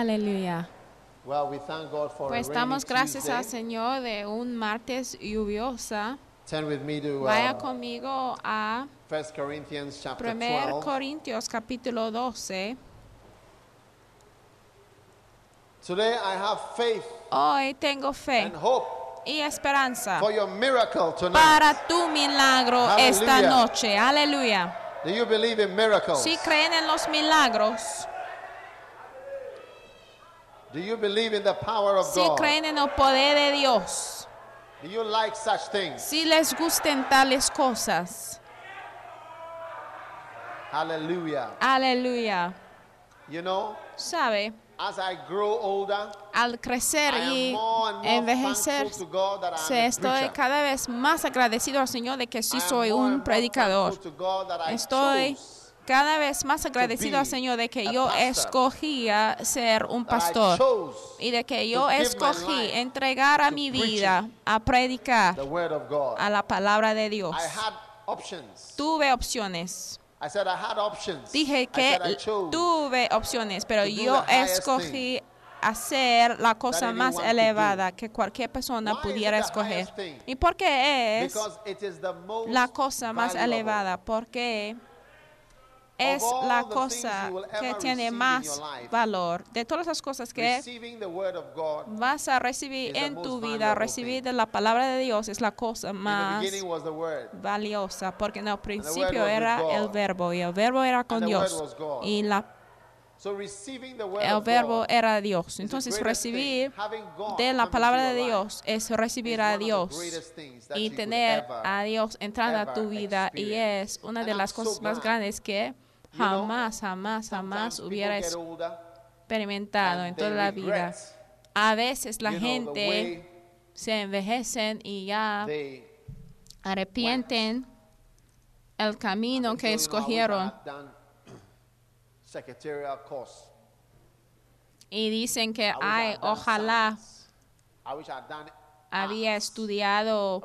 Aleluya. Well, we thank God for Pues damos gracias Tuesday. al Señor de un martes lluviosa. Turn with me to Vaya uh, conmigo a 1 Corinthians chapter 1 12. Corintios capítulo 12. Today I have faith Hoy tengo fe and hope y esperanza for your miracle tonight. para tu milagro esta noche. Aleluya. Do you believe in miracles? Si creen en los milagros, Do you believe in the power of si God? creen en el poder de Dios, Do you like such things? si les gusten tales cosas. Hallelujah. Aleluya. You know, ¿Sabe? as I grow older, Al crecer I am y more and more envejecer, thankful to God that I am se a estoy preacher. cada vez más agradecido al Señor de que sí I am soy more un more predicador. thankful to God that I Estoy chose cada vez más agradecido al Señor de que yo escogía ser un pastor y de que yo escogí entregar a mi vida a predicar a la palabra de Dios. Tuve opciones. I said I had options. Dije I que tuve opciones, pero yo escogí hacer la cosa más elevada que cualquier persona pudiera escoger. ¿Y por qué es la cosa más elevada? Porque es la cosa que tiene más valor. De todas las cosas que vas a recibir en tu vida, recibir de la palabra de Dios es la cosa más valiosa, porque en el principio era el verbo y el verbo era con Dios y la, So receiving the word el verbo era Dios. Entonces recibir de la palabra de Dios es recibir a Dios y tener a Dios entrando a tu vida y es una de las cosas más grandes que jamás, jamás, jamás hubiera experimentado en toda la vida. A veces la gente se envejecen y ya arrepienten el camino que escogieron. y dicen que, ay, ojalá había estudiado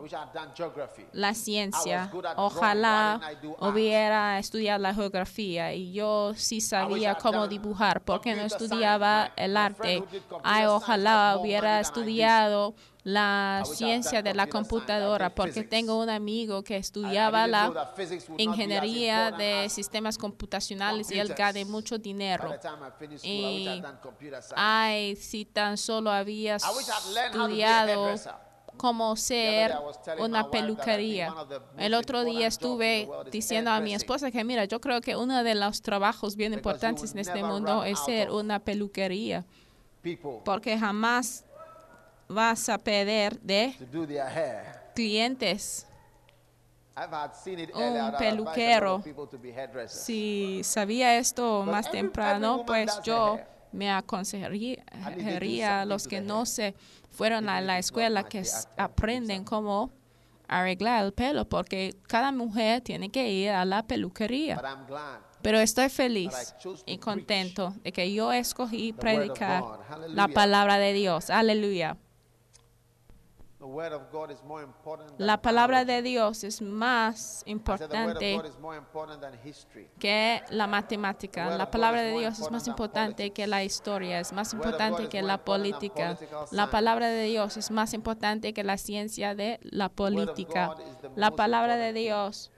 la ciencia, ojalá hubiera estudiado la geografía. Y yo sí sabía cómo dibujar, porque no estudiaba el arte. Ay, ojalá hubiera estudiado la ciencia de la computadora, porque tengo un amigo que estudiaba la ingeniería de as sistemas computacionales y él gane mucho dinero. Y, ay, si tan solo había estudiado cómo ser una peluquería. El otro día estuve diciendo a mi esposa que mira, yo creo que uno de los trabajos bien importantes en este mundo es ser una peluquería, porque jamás vas a perder de clientes. Un peluquero. Si sabía esto más temprano, pues yo me aconsejaría a los que no se fueron a la escuela que aprenden cómo arreglar el pelo, porque cada mujer tiene que ir a la peluquería. Pero estoy feliz y contento de que yo escogí predicar la palabra de Dios. Aleluya. the word of God is more important than La palabra de Dios es más I said the word of importante God is more important than history. que la matemática. The word La of God palabra is de more Dios es más important than importante que la historia, es más The word of God importante is que more la important than política. La palabra de Dios es más importante que la ciencia de la word of política. God is the La palabra de. Dios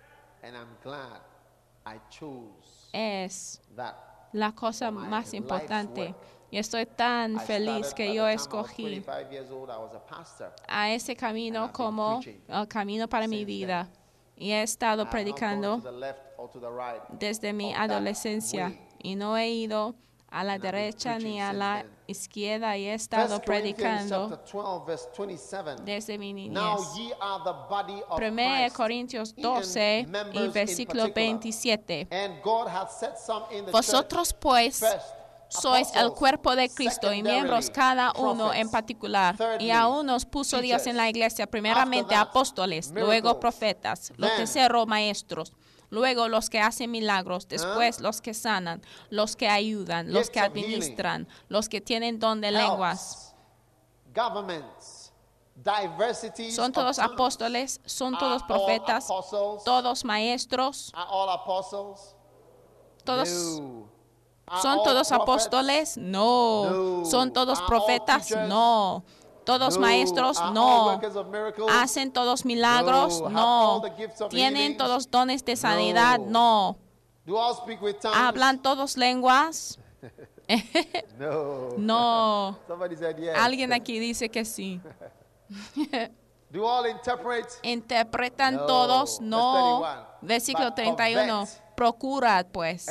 es la cosa más importante. Y estoy tan feliz que yo escogí 25 years old, I was a ese camino como el camino para mi vida. Y he estado predicando desde mi adolescencia y no he ido a la derecha ni a la izquierda y he estado 1 Corinthians predicando chapter 12, verse 27. desde mi niñez. ye are the body of 1 Christ, Corintios and 12 y versículo particular. 27. And God hath set some in the Vosotros pues sois el cuerpo de Cristo y miembros cada uno en particular. Y thirdly, a unos puso Dios en la iglesia, primeramente apóstoles, luego profetas, lo tercero maestros, luego los que hacen milagros, después los que sanan, los que ayudan, los que administran, los que tienen don de lenguas. Son todos apóstoles, son todos profetas, todos maestros, todos ¿Son all todos apóstoles? No. ¿Son todos Are all profetas? No. ¿Todos maestros? All No. ¿Hacen todos milagros? No. ¿Tienen todos dones de sanidad? No. ¿Hablan todos lenguas? No. Alguien aquí dice que sí. ¿Interpretan todos? No. 31. Versículo But 31. covet Procurad pues.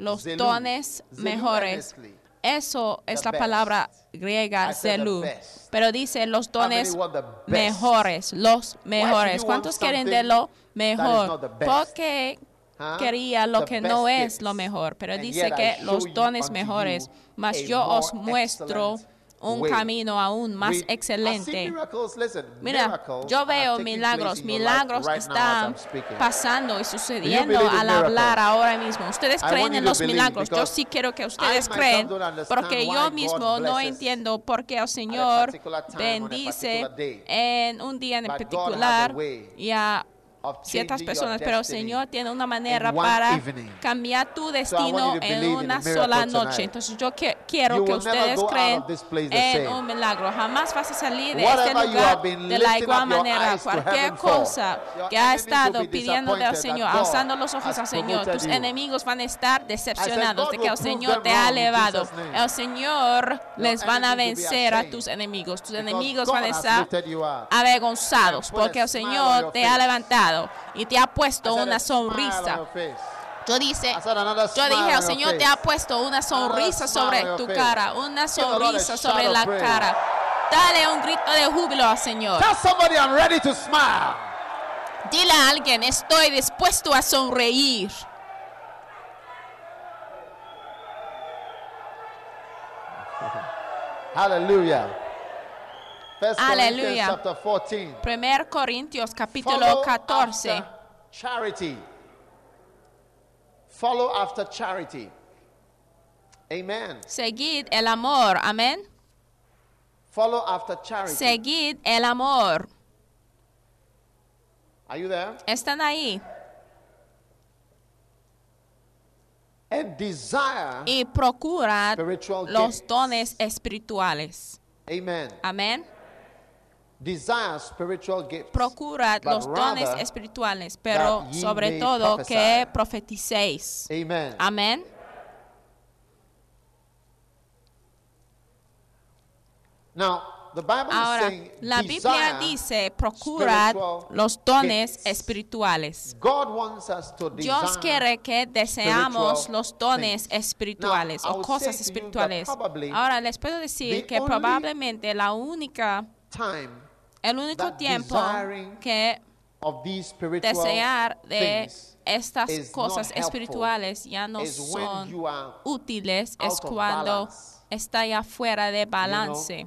Los dones mejores. Eso es la best. palabra griega zelú. Pero dice los dones mejores, los mejores. ¿Cuántos quieren de lo mejor? Porque Huh? quería lo The que no es lo mejor. Pero And dice que los dones mejores, mas yo os muestro un way. camino aún más excelente. miracles, listen, Mira, yo veo milagros, milagros right están pasando y sucediendo al hablar ahora mismo. Ustedes creen en los milagros. Yo sí quiero que ustedes creen, porque yo mismo no entiendo por qué el Señor bendice en un día en particular y a ciertas personas, pero el Señor tiene una manera para cambiar tu destino en una sola noche. Entonces yo que- quiero que ustedes the en un milagro. Jamás vas a salir de este lugar de la igual manera. Cualquier cosa que ha estado pidiendo del Señor, alzando los ojos al Señor, tus enemigos van a estar decepcionados de que el Señor te ha elevado. El Señor les van a vencer a tus enemigos. Tus enemigos van a estar avergonzados porque el Señor te ha face. Levantado y te ha puesto una sonrisa. Yo dice, yo dije, el your Señor te ha puesto una sonrisa sobre tu cara, una sonrisa sobre la cara. Dale un grito de júbilo al Señor. Dile a alguien, estoy dispuesto a sonreír. Hallelujah. First Aleluya. chapter 14. 1 Corintios capítulo Follow 14. after charity. Follow after charity. Amen. Seguid el amor, amén. Follow after charity. Seguid el amor. Are you there? ¿Están ahí? And desire. Y Spiritual los dones espirituales. Amen. Amén. Desire spiritual gifts. Procurad los dones espirituales, pero sobre todo prophesy. que profeticéis. Amen. Amén. Now, the Bible Ahora, is saying la Biblia dice, procurad los dones gifts. espirituales. God wants us to Dios quiere que deseamos los dones espirituales o cosas espirituales. Ahora les puedo decir que probablemente la única, time el único tiempo que desear de estas cosas espirituales ya no son útiles es cuando está ya fuera de balance.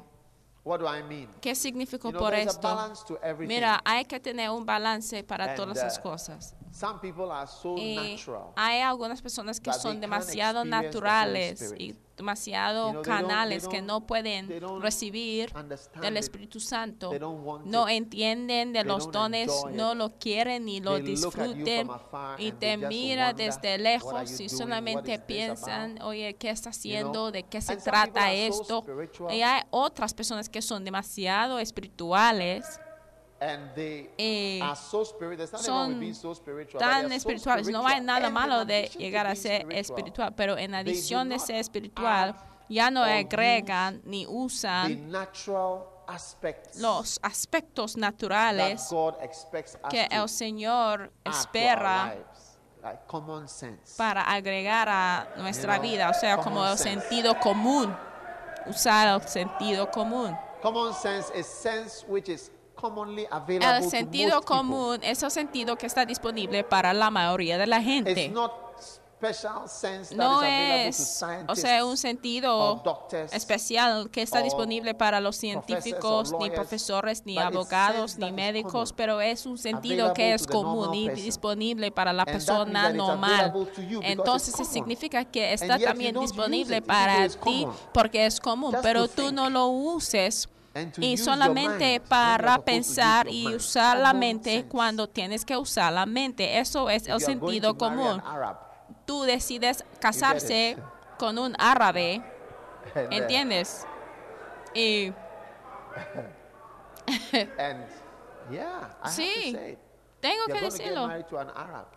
What do I mean? ¿Qué significó You know, por esto? Mira, hay que tener un balance para And, todas uh, las cosas. Some people are so Y natural. hay algunas personas que son demasiado naturales y demasiado You know, they don't- canales they que don't- no pueden recibir del it. Espíritu Santo. No it. entienden de They los dones, no lo quieren ni lo disfruten y te mira desde "What are lejos y solamente piensan, about?" oye, ¿qué está haciendo? ¿De qué se And trata so esto? spiritual. Y hay otras personas que son demasiado espirituales And they are so spiritual. There's nothing wrong with son being so spiritual. but tan espirituales. No hay nada malo de llegar a ser spiritual, espiritual, pero en adición de ser espiritual, ya no agregan ni the usan natural aspects los aspectos that naturales God expects us que el Señor espera para agregar a nuestra vida, o sea, como el sentido común, usar el sentido común. Common sense is sense which is El sentido común es el sentido que está disponible para la mayoría de la It's gente. not special sense that No is available to es, o sea, un sentido especial que está disponible para los científicos, ni profesores, ni abogados, ni médicos, pero es un sentido que es común y disponible para la persona normal. Entonces significa que está también disponible para ti porque es común, pero tú no lo uses. Y solamente para pensar y usar la mente cuando tienes que usar la mente. Eso es el sentido común. Tú decides casarse con un árabe, ¿entiendes? Y Sí, tengo que decirlo.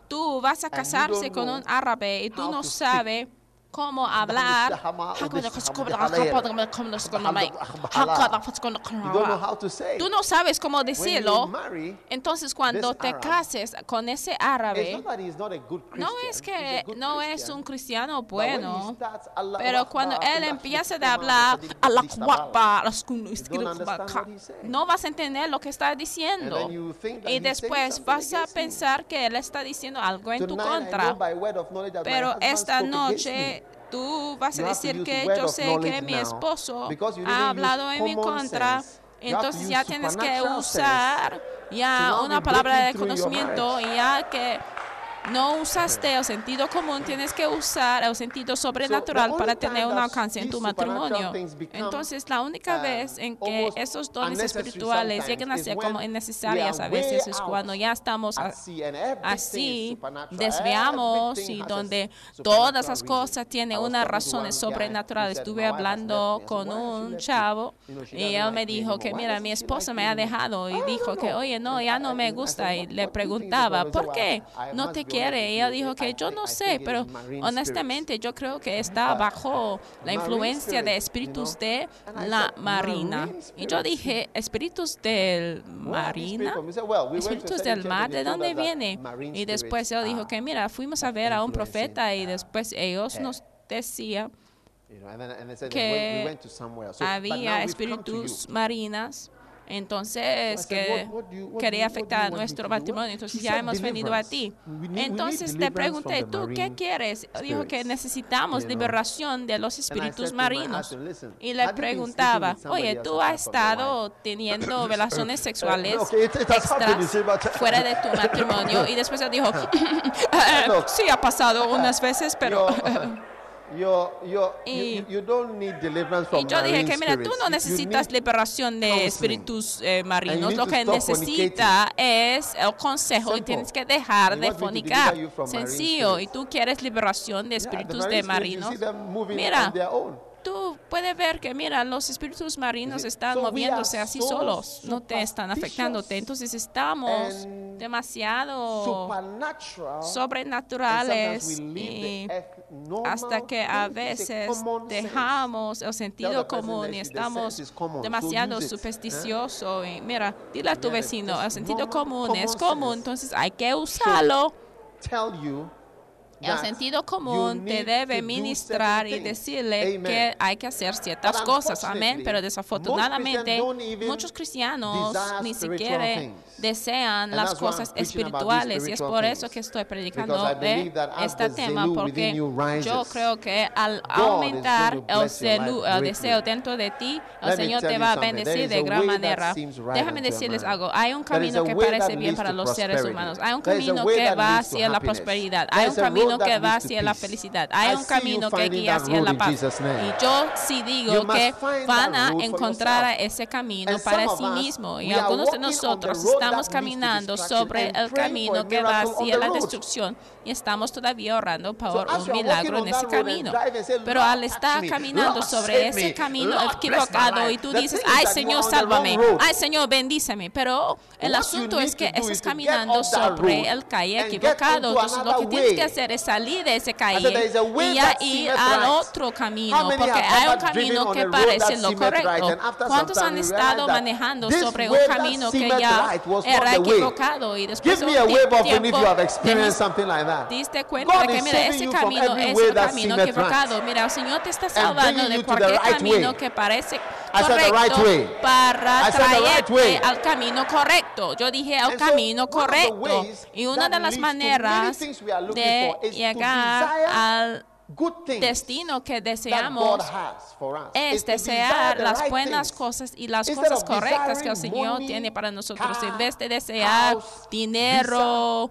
Tú vas a casarse con un árabe y tú no sabes cómo hablar. Tú no sabes cómo decirlo. Entonces cuando te cases con ese árabe, no es que no es un cristiano bueno, pero cuando él empieza a hablar, no vas a entender lo que está diciendo. Y después vas a pensar que él está diciendo algo en tu contra. Pero esta noche. Tú vas a decir que yo sé que mi esposo ha hablado en mi contra. Entonces ya tienes que usar ya una palabra de conocimiento y ya que no usaste el sentido común, tienes que usar el sentido sobrenatural para tener un alcance en tu matrimonio. Entonces la única um, vez en que esos dones espirituales llegan a ser como innecesarias a veces es cuando ya estamos así desviamos y donde todas las cosas tienen unas razones sobrenaturales. Estuve "My wife has hablando left me." I said, con "Why has she un left you?" chavo y él me dijo que mira, mi esposa me ha dejado y dijo que, oye, no, ya no me gusta y "What- le preguntaba, problem?" He ¿por qué "Well, I no te quiere? ella dijo que yo no sé, pero honestamente yo creo que está bajo la influencia de espíritus de la marina. "Marine Y yo spirits?" dije, espíritus del marina. people? He said, "Well, we went to a Espíritus del mar, ¿de dónde viene? Y después él dijo que mira, fuimos a ver a un profeta y después ellos nos decían que "Well, we went to somewhere. So, but now había espíritus marinas. Entonces, que "What- what do you- what do quería afectar nuestro to do?" matrimonio. Entonces, ya hemos venido a "Deliverance. ti. Entonces, te pregunté, ¿tú qué quieres? Dijo que necesitamos liberación de los espíritus marinos. husband, "Listen, Y le preguntaba, oye, ¿tú has estado wife?" teniendo relaciones sexuales fuera de tu matrimonio? Y después él dijo, sí, ha pasado unas veces, pero... You're, you're, Y- you, you don't need deliverance from Y yo dije que, mira, tú no necesitas need liberación de espíritus eh, marinos. Lo que necesita es el consejo y Simple. tienes que dejar de fornicar. Sencillo. Y tú quieres liberación de Yeah, the espíritus marine de marinos. Mira. Tú puedes ver que, mira, los espíritus marinos están moviéndose así so solos, no te están afectándote. Entonces estamos demasiado sobrenaturales y hasta que a veces dejamos el sentido común y estamos demasiado use it, supersticioso. Y mira, dile a tu vecino, el sentido común es común, entonces hay que usarlo. El sentido común te debe ministrar y decirle que hay que hacer ciertas cosas. Amén. Pero desafortunadamente, muchos cristianos ni siquiera desean las cosas espirituales. Y es por eso que estoy predicando de este tema, porque yo creo que al aumentar el, celu- el deseo dentro de ti, el Señor te va a bendecir de gran manera. Déjame decirles algo. Hay un camino que parece bien para los seres humanos. Hay un camino que va hacia la prosperidad. Hay un road camino que va hacia la felicidad. Hay un camino que guía hacia la paz. Y yo sí digo que van a encontrar ese camino para sí mismo. Y algunos de nosotros estamos caminando sobre el camino que va hacia la destrucción y estamos todavía orando por un milagro en ese camino. Pero "Lord, al estar caminando sobre ese camino equivocado life." y tú dices, ay Señor, sálvame, ay Señor, bendíceme. Pero el asunto es que estás caminando sobre el calle equivocado. Entonces lo que tienes que hacer puede salir de ese caer said, "There is a way y that ir al right." otro camino, porque hay un camino que a parece lo correcto. ¿Cuántos han estado manejando sobre un camino que ya era equivocado y después de a un tiempo diste cuenta de que mira ese camino es that camino equivocado. Mira, el Señor te está And salvando de cualquier camino que parece The right correcto way. para right traerte al camino correcto. Yo dije al And camino correcto. Y una de las maneras de llegar al destino que deseamos es desire desear las buenas cosas y las cosas correctas que el Señor tiene para nosotros. En vez de desear dinero,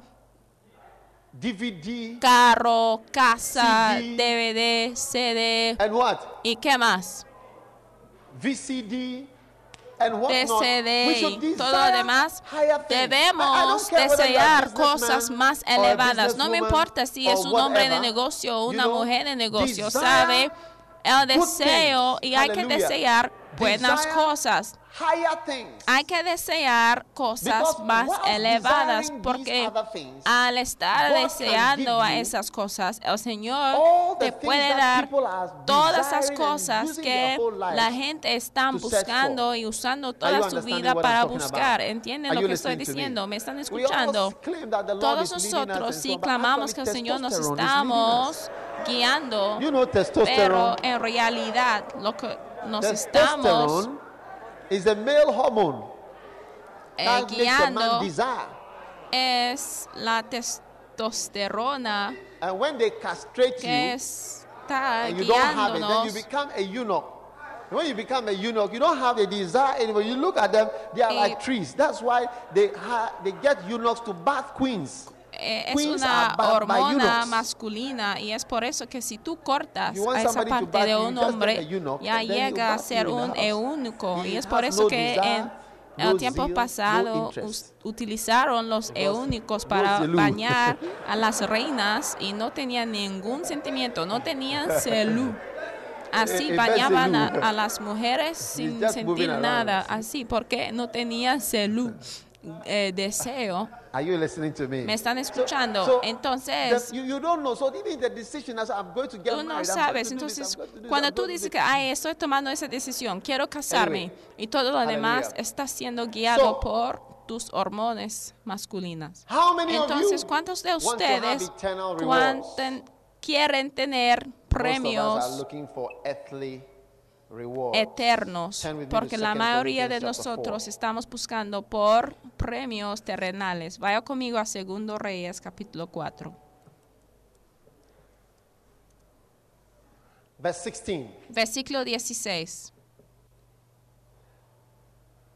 DVD carro, casa, CD. DVD, CD and what? y qué más. VCD and what de not. CD We should y todo lo demás, debemos desear cosas más elevadas. No me importa si es un hombre de negocio o una mujer de negocio, ¿sabe? El deseo y hay que desear buenas cosas. Hay que desear cosas más elevadas porque al estar deseando a esas cosas, el Señor te puede dar todas and cosas que la gente está buscando y usando toda su vida para buscar. ¿Entienden lo que estoy diciendo? ¿Me están escuchando? Todos nosotros but clamamos que el Señor nos estamos guiando, pero en realidad lo que nos estamos is a male hormone eh, that makes a man desire. es la testosterona And when they castrate you, and you don't have it, then you become a eunuch. And when you become a eunuch, you don't have the desire anymore. You look at them, they are Eh, like trees. That's why they ha- they get eunuchs to bath queens. Eh, es una hormona masculina y es por eso que si tú cortas a esa parte de un hombre, ya llega a ser un eunuco. Y es por eso que en el tiempo pasado utilizaron los eunucos para bañar a las reinas y no tenían ningún sentimiento, no tenían celú. Así Eh, eh, bañaban a, las mujeres sin sentir nada, así porque no tenían celú, eh, deseo. Are you listening to me? Me están escuchando. so Entonces, the- you, you don't know. So even the decision as I'm going to get tú no married, sabes. Entonces, this, cuando tú dices que, ay, estoy tomando esa decisión, quiero casarme, Anyway, y todo lo demás hallelujah. está siendo guiado So- por tus hormonas masculinas. How many Entonces, ¿cuántos de ustedes quieren tener premios eternos? Porque la 2 mayoría de nosotros 4. estamos buscando por premios terrenales. Vaya conmigo a Segundo Reyes, capítulo 4. Verse 16. Versículo 16.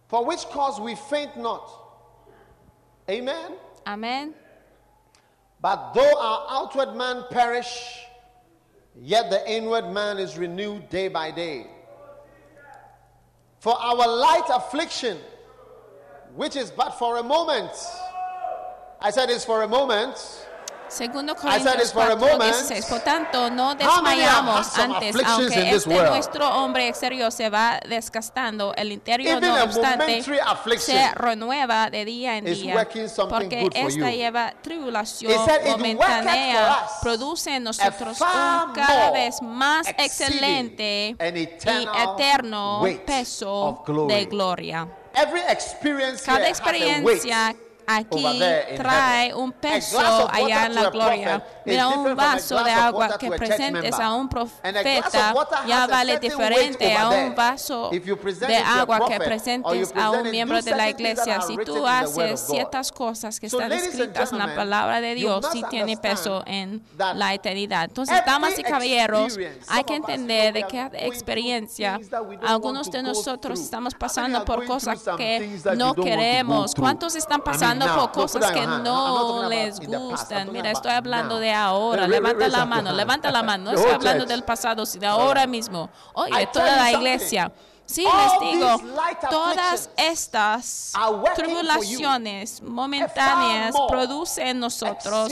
For which cause we faint not. Amen. Amén. But though our outward man perish, yet the inward man is renewed day by day. For our light affliction, which is but for a moment, I said it's for a moment, Segundo I said Corintios it's for a 4, moment. 16. Por tanto, no desmayamos antes, aunque este nuestro hombre exterior se va desgastando, el interior no obstante se renueva de día en día, porque esta lleva tribulación momentánea, produce en nosotros un cada vez más excelente y eterno peso de gloria. every experience Cada experiencia aquí trae un peso allá en la gloria. Mira, un vaso de agua que presentes a un profeta ya vale diferente a un vaso de agua que presentes a un miembro de la iglesia. Si tú haces ciertas cosas que están escritas en la palabra de Dios, sí tiene peso en la eternidad. Entonces, damas y caballeros, hay que entender de qué experiencia algunos de nosotros estamos pasando por cosas que no queremos. ¿Cuántos están mean, pasando por cosas down que no les gustan? Mira, estoy hablando de ahora. Ra- ra- Levanta la mano, levanta la mano. No estoy hablando del pasado, sino de ahora mismo. Oye, toda la iglesia. Sí, les digo, todas estas tribulaciones momentáneas producen en nosotros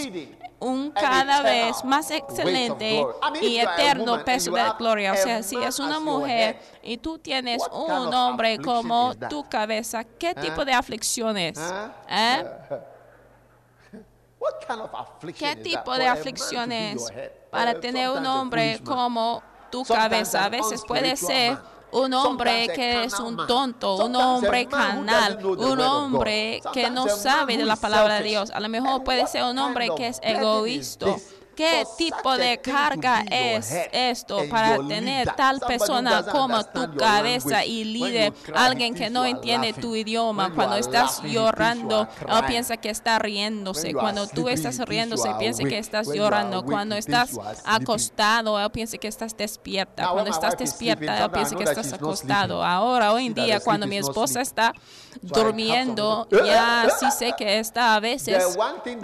un cada vez más excelente y eterno peso de gloria. O sea, si es una mujer y tú tienes un hombre como tu cabeza, ¿qué tipo de aflicciones? ¿Eh? ¿Qué tipo de a man to aflicción be es your head? para Uh, tener un hombre como tu cabeza? A veces puede ser. Un hombre que es un tonto, un hombre the un hombre que no sabe de la palabra de. Dios. A lo mejor puede ser un hombre que es egoísta. ¿Qué tipo de carga es head esto para tener tal persona como tu cabeza y líder? Alguien que no entiende tu idioma. Cuando estás llorando, piensa que está riéndose. Cuando tú estás riéndose, piensa que estás llorando. Cuando estás acostado, él piensa que estás despierta. Cuando estás despierta, él piensa que estás acostado. Ahora, hoy en día, cuando mi esposa está durmiendo, ya sí sé que está a veces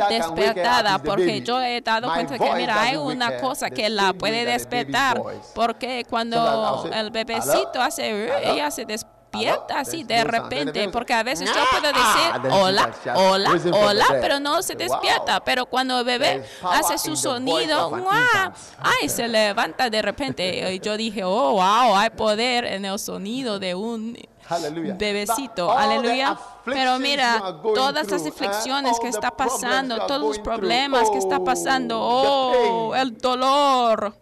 despertada porque yo he dado cuenta que mira hay una cosa que la puede despertar porque cuando el bebecito "Hello? hace Hello? ella se despierta así de repente porque a veces yo "Ah!" puedo Then decir hola hola hola pero no se despierta. Pero cuando el bebé hace su sonido ay se levanta de repente y yo dije oh wow hay poder en el sonido de un bebecito, aleluya. Pero mira, todas las through, aflicciones que está pasando, todos los problemas que está oh, pasando, oh, el dolor.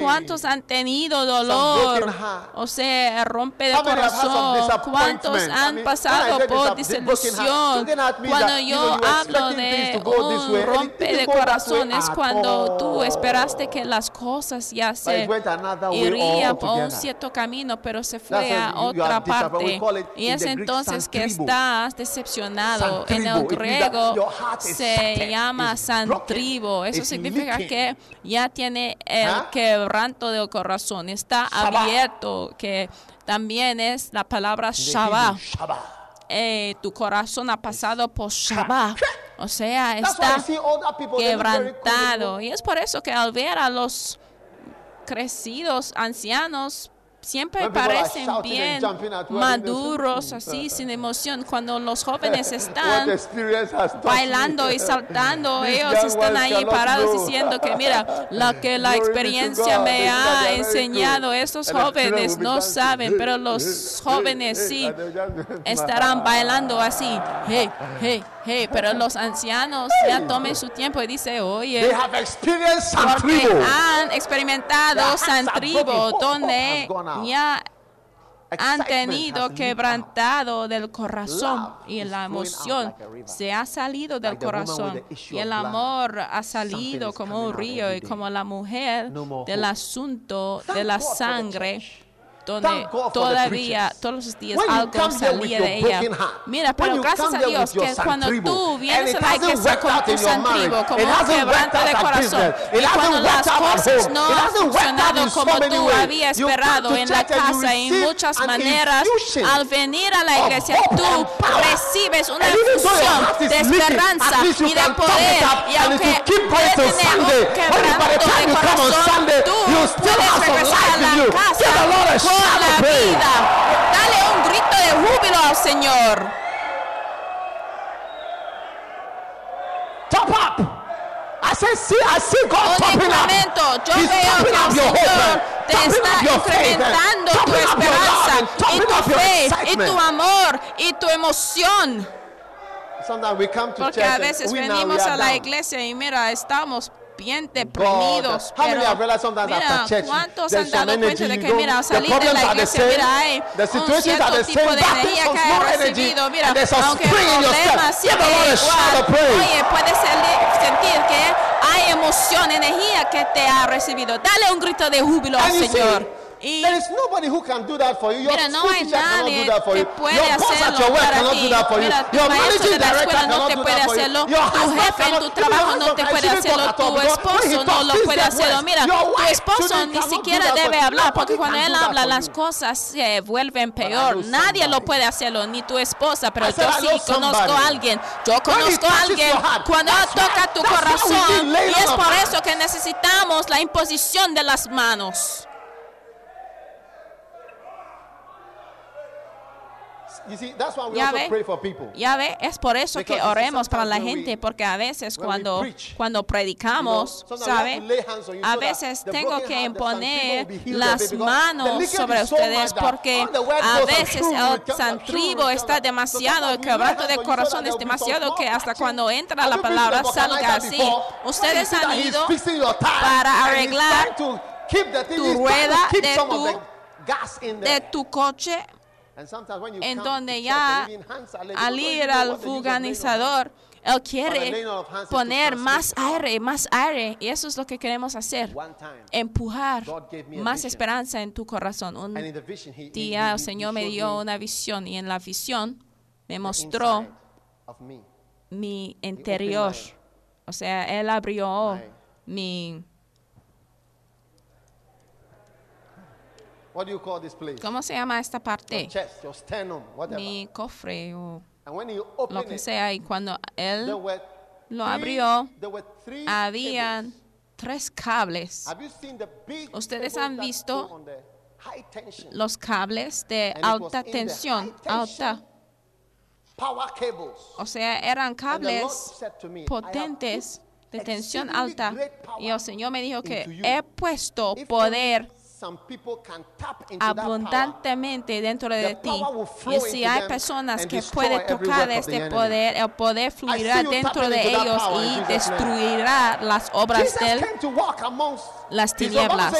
¿Cuántos han tenido dolor? O sea, rompe de corazón. ¿Cuántos han pasado por desilusión? Cuando yo hablo de un rompe de corazón es cuando tú esperaste que las cosas ya se irían por un cierto camino, pero se fue a otra parte. Y es entonces que estás decepcionado. En el griego se llama santribo. Eso significa que ya tiene el ¿Ah? quebranto del corazón. Está abierto, que también es la palabra Shabbat. Eh, tu corazón ha pasado por Shabbat. O sea, está quebrantado. Y es por eso que al ver a los crecidos, ancianos, siempre parecen bien maduros, así, sin emoción. Cuando los jóvenes están bailando y saltando, ellos están ahí parados diciendo que mira, lo que la experiencia me ha enseñado, estos jóvenes no saben, pero los jóvenes sí estarán bailando así, hey, hey, hey, pero los ancianos ya tomen su tiempo y dice, They oye, have experienced porque Santribo. han experimentado santribo, broken. Hope- hope donde ya han tenido quebrantado del corazón y la emoción se ha salido del corazón y el amor ha salido como un río y como la mujer del asunto de la sangre. Donde todavía todos los días algo salía de ella. Mira, pero gracias a Dios que cuando tú vienes a la iglesia con tu santribo, como un quebranto de corazón, y cuando las cosas no han funcionado como tú habías esperado en la casa en muchas an maneras, al venir a la iglesia tú recibes una infusión de esperanza y de poder, y aunque if you keep puede going till tener un quebranto de corazón, tú puedes regresar a la casa Con shout la praise. vida. Dale un grito de júbilo al Señor. Top up. I say, see, I see God Un topping up. incremento. Yo He's veo que el Señor te está incrementando tu esperanza y tu fe y tu amor y tu emoción. Sometimes we come to Porque church a veces venimos a la iglesia y mira, estamos many pero mira, ¿cuántos han dado cuenta de que mira, salir de la iglesia, mira, hay the un cierto tipo de energía que energy, recibido? Mira, aunque el problema shout igual, oye, puedes sentir que hay emoción, energía que te ha recibido. Dale un grito de júbilo al Señor. Y there is nobody who can do that for you. Your Mira, no hay nadie do that for que puede Your hacerlo para cannot ti. do that for you. Mira, tu Your maestro de la escuela no cannot te do puede that for you. hacerlo. Your Tu jefe en tu trabajo no te puede hacerlo. Tu esposo no lo puede hacerlo. Mira, tu esposo ni cannot do siquiera that for debe you. hablar porque cuando él do that habla las cosas se vuelven peor. Nadie lo puede hacerlo, ni tu esposa, pero yo sí conozco a alguien. Yo conozco a alguien cuando toca tu corazón y es por eso que necesitamos la imposición de las manos. You see, that's why we Ya also ve. pray for people. Ya ve, es por eso que Because see, oremos para la when we- gente, porque a veces cuando, preach, cuando predicamos, You know, ¿sabe? A veces tengo que imponer las manos sobre so ustedes porque a veces el santribo está demasiado, el quebranto de corazón es demasiado que hasta cuando entra la palabra salga así. Ustedes han ido para arreglar tu rueda de tu- de tu coche And sometimes when you en donde to ya al ir al vulcanizador, él quiere poner más aire, más aire. Y eso es lo que queremos hacer. Empujar más esperanza en tu corazón. Un día el Señor me dio una visión y en la visión me mostró mi interior. O sea, Él abrió mi... What do you call this place? ¿Cómo se llama esta Your parte? chest, your sternum, whatever. Mi cofre o and when he lo que sea. Y cuando there Él were lo three- abrió, there were three habían cables. tres cables. Have you seen the big Ustedes cables han that visto go on the high tension? Los cables de And it was alta in the tensión, high alta. Power cables. O sea, eran And the Lord cables said to me, I have potentes put de tensión exceedingly alta. great power Y el Señor me dijo que into you. he puesto If poder only abundantemente dentro de ti. Y si hay personas que pueden tocar este poder, el poder fluirá dentro de ellos y destruirá las obras Jesus las tinieblas.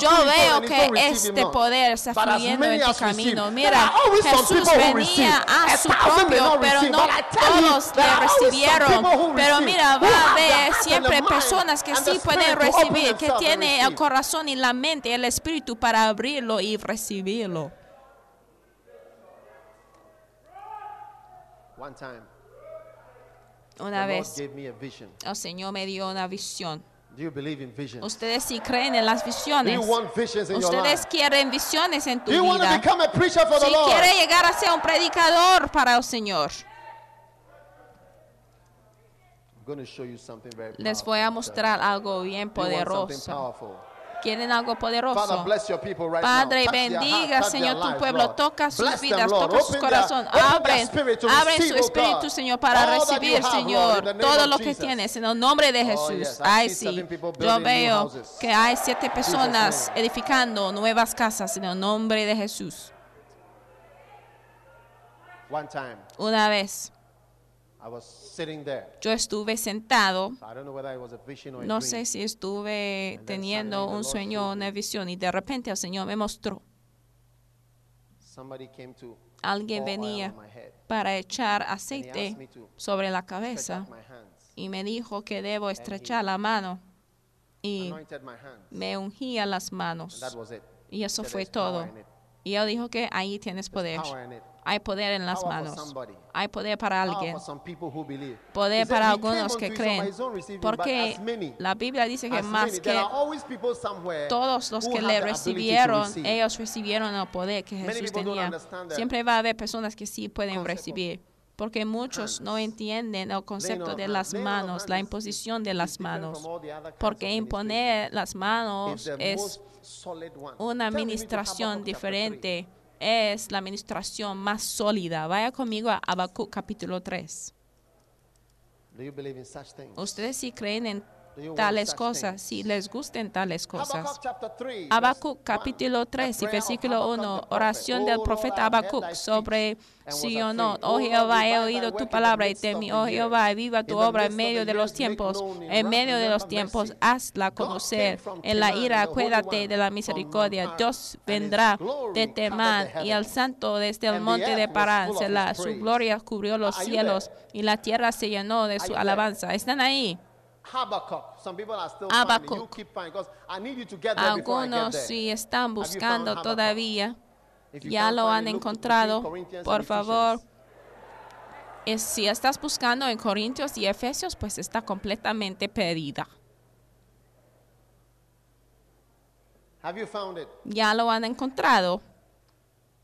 Yo veo que este poder está fluyendo en tu camino. Mira, Jesús venía a su propio, pero no todos le recibieron. Pero mira, va a haber siempre personas que sí pueden recibir, que tienen el corazón y la mente el espíritu para abrirlo y recibirlo. Una vez el Señor me dio una visión. Do you believe in visions? Ustedes sí creen en las Do visiones. you want visions in Ustedes quieren visiones en tu Do you want to vida. become a preacher for the Si Lord? quiere llegar a ser un predicador para el Señor, I'm going to show you something very les powerful. voy a mostrar algo bien poderoso. ¿Quieren algo poderoso? Padre, bendiga, Señor, tu pueblo. Toca sus vidas, toca sus corazones. abren receive, su oh espíritu, Señor, para recibir, Señor, todo lo que tienes en el nombre de Oh, Jesús. Ay, sí. Yo veo que hay siete personas edificando nuevas casas en el nombre de Jesús. Una vez I was sitting there. Yo estuve sentado. So I don't know whether it was a vision or a No sé si estuve teniendo un sueño o una visión y de repente el Señor me mostró. Somebody came to Alguien venía para echar aceite sobre la cabeza y me dijo que debo estrechar la mano y me ungía las manos. Y eso fue "There's power todo. Y él dijo que ahí tienes poder. Hay poder en las manos. Hay poder para alguien. Poder para algunos que creen. Porque la Biblia dice que más que todos los que le recibieron, ellos recibieron el poder que Jesús tenía. Siempre va a haber personas que sí pueden recibir, porque muchos no entienden el concepto on de las manos, la imposición de las manos. Porque imponer las manos es una administración diferente, es la administración más sólida. Vaya conmigo a Habacuc capítulo 3. 3. Do you believe in such things? Ustedes sí creen en tales cosas, si les gusten tales cosas. Habakkuk chapter 3, Habacuc capítulo 1. 3 y versículo Habakkuk 1, the prophet. oración del "O profeta Habacuc sobre sí o no. Oh Jehová, he oído tu palabra y the oh. Jehová, viva tu obra en medio de los tiempos. En medio de los tiempos, hazla conocer. En la ira, acuérdate de la misericordia. Dios vendrá de Temán y el heavens. santo desde el monte de Parán. Su gloria cubrió los cielos y la tierra se llenó de su alabanza. ¿Están ahí? Habakkuk. Some people are still finding. You Habacuc. keep finding because I need you to get there before I get Algunos sí están buscando todavía. Ya lo han encontrado. Por favor, es- si estás buscando en Corintios y Efesios, pues está completamente perdida. Have you found it? Ya lo han encontrado. I love the power of God.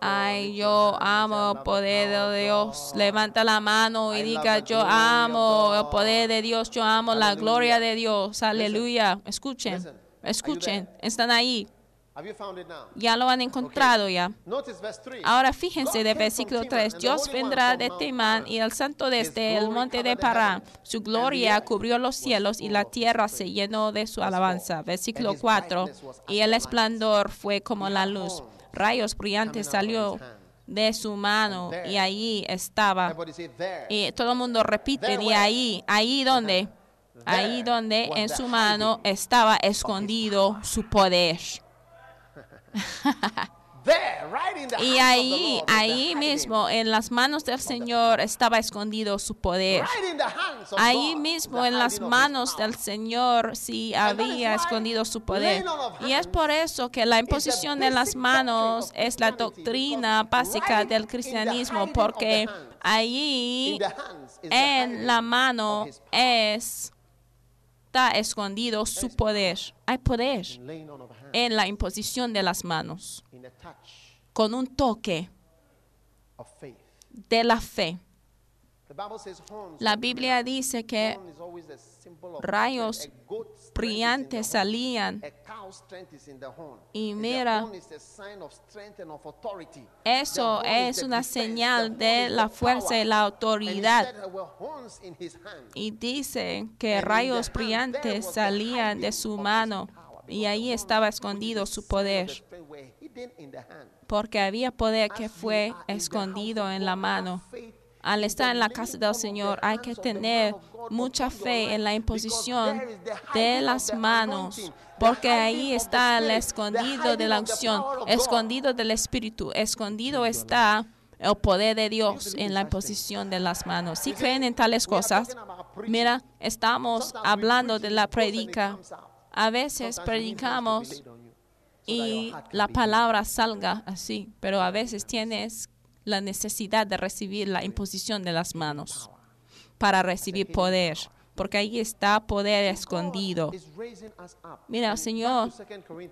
Ay, yo amo el poder de Dios. Levanta la mano y diga, yo amo el poder de Dios, yo amo la gloria de Dios. Aleluya. Escuchen, escuchen. Están ahí. Have you found it now? Ya lo han encontrado ya. Notice verse 3. Ahora fíjense God de came versículo from 3. Teman, and the Dios vendrá de Temán Paran. y el santo desde el monte de Parán. Su gloria cubrió los cielos y la tierra se llenó de su alabanza. Versículo And his 4. brightness was Y el esplendor fue como la luz. Rayos brillantes salió de su mano y allí estaba. Y todo el mundo repite, de ahí, ahí donde, ahí donde en su mano estaba escondido su poder. There, right in the Y ahí, ahí mismo, en las manos del Señor estaba escondido su poder. Ahí mismo, en las manos del Señor, sí había escondido su poder. Y es por eso que la imposición de las manos es la doctrina básica del cristianismo, porque allí en la mano es está escondido su poder. Hay poder En la imposición de las manos, con un toque de la fe. La Biblia dice que rayos brillantes salían. Y mira. Eso es una señal de la fuerza y la autoridad. Y dice que rayos brillantes salían de su mano. Y ahí estaba escondido su poder, porque había poder que fue escondido en la mano. Al estar en la casa del Señor hay que tener mucha fe en la imposición de las manos, porque ahí está el escondido de la unción, escondido del Espíritu, escondido está el poder de Dios en la imposición de las manos. Si creen en tales cosas, mira, estamos hablando de la predica. A veces predicamos y la palabra salga así, pero a veces tienes la necesidad de recibir la imposición de las manos para recibir poder, porque ahí está poder escondido. Mira, Señor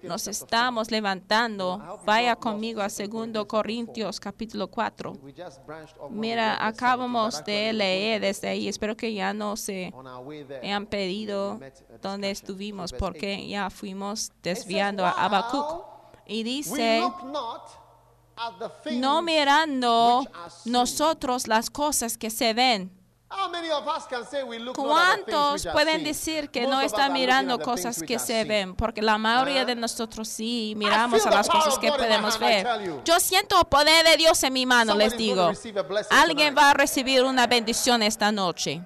nos estamos levantando. Vaya conmigo a 2 Corintios capítulo 4. Mira, acabamos de leer desde ahí. Espero que ya no se hayan pedido donde estuvimos, porque ya fuimos desviando a Habacuc. Y dice, no mirando nosotros las cosas que se ven. ¿Cuántos pueden decir que no están mirando cosas que se ven? Porque la mayoría de nosotros sí miramos a las cosas que podemos ver. Yo siento el poder de Dios en mi mano, les digo. Alguien va a recibir una bendición esta noche.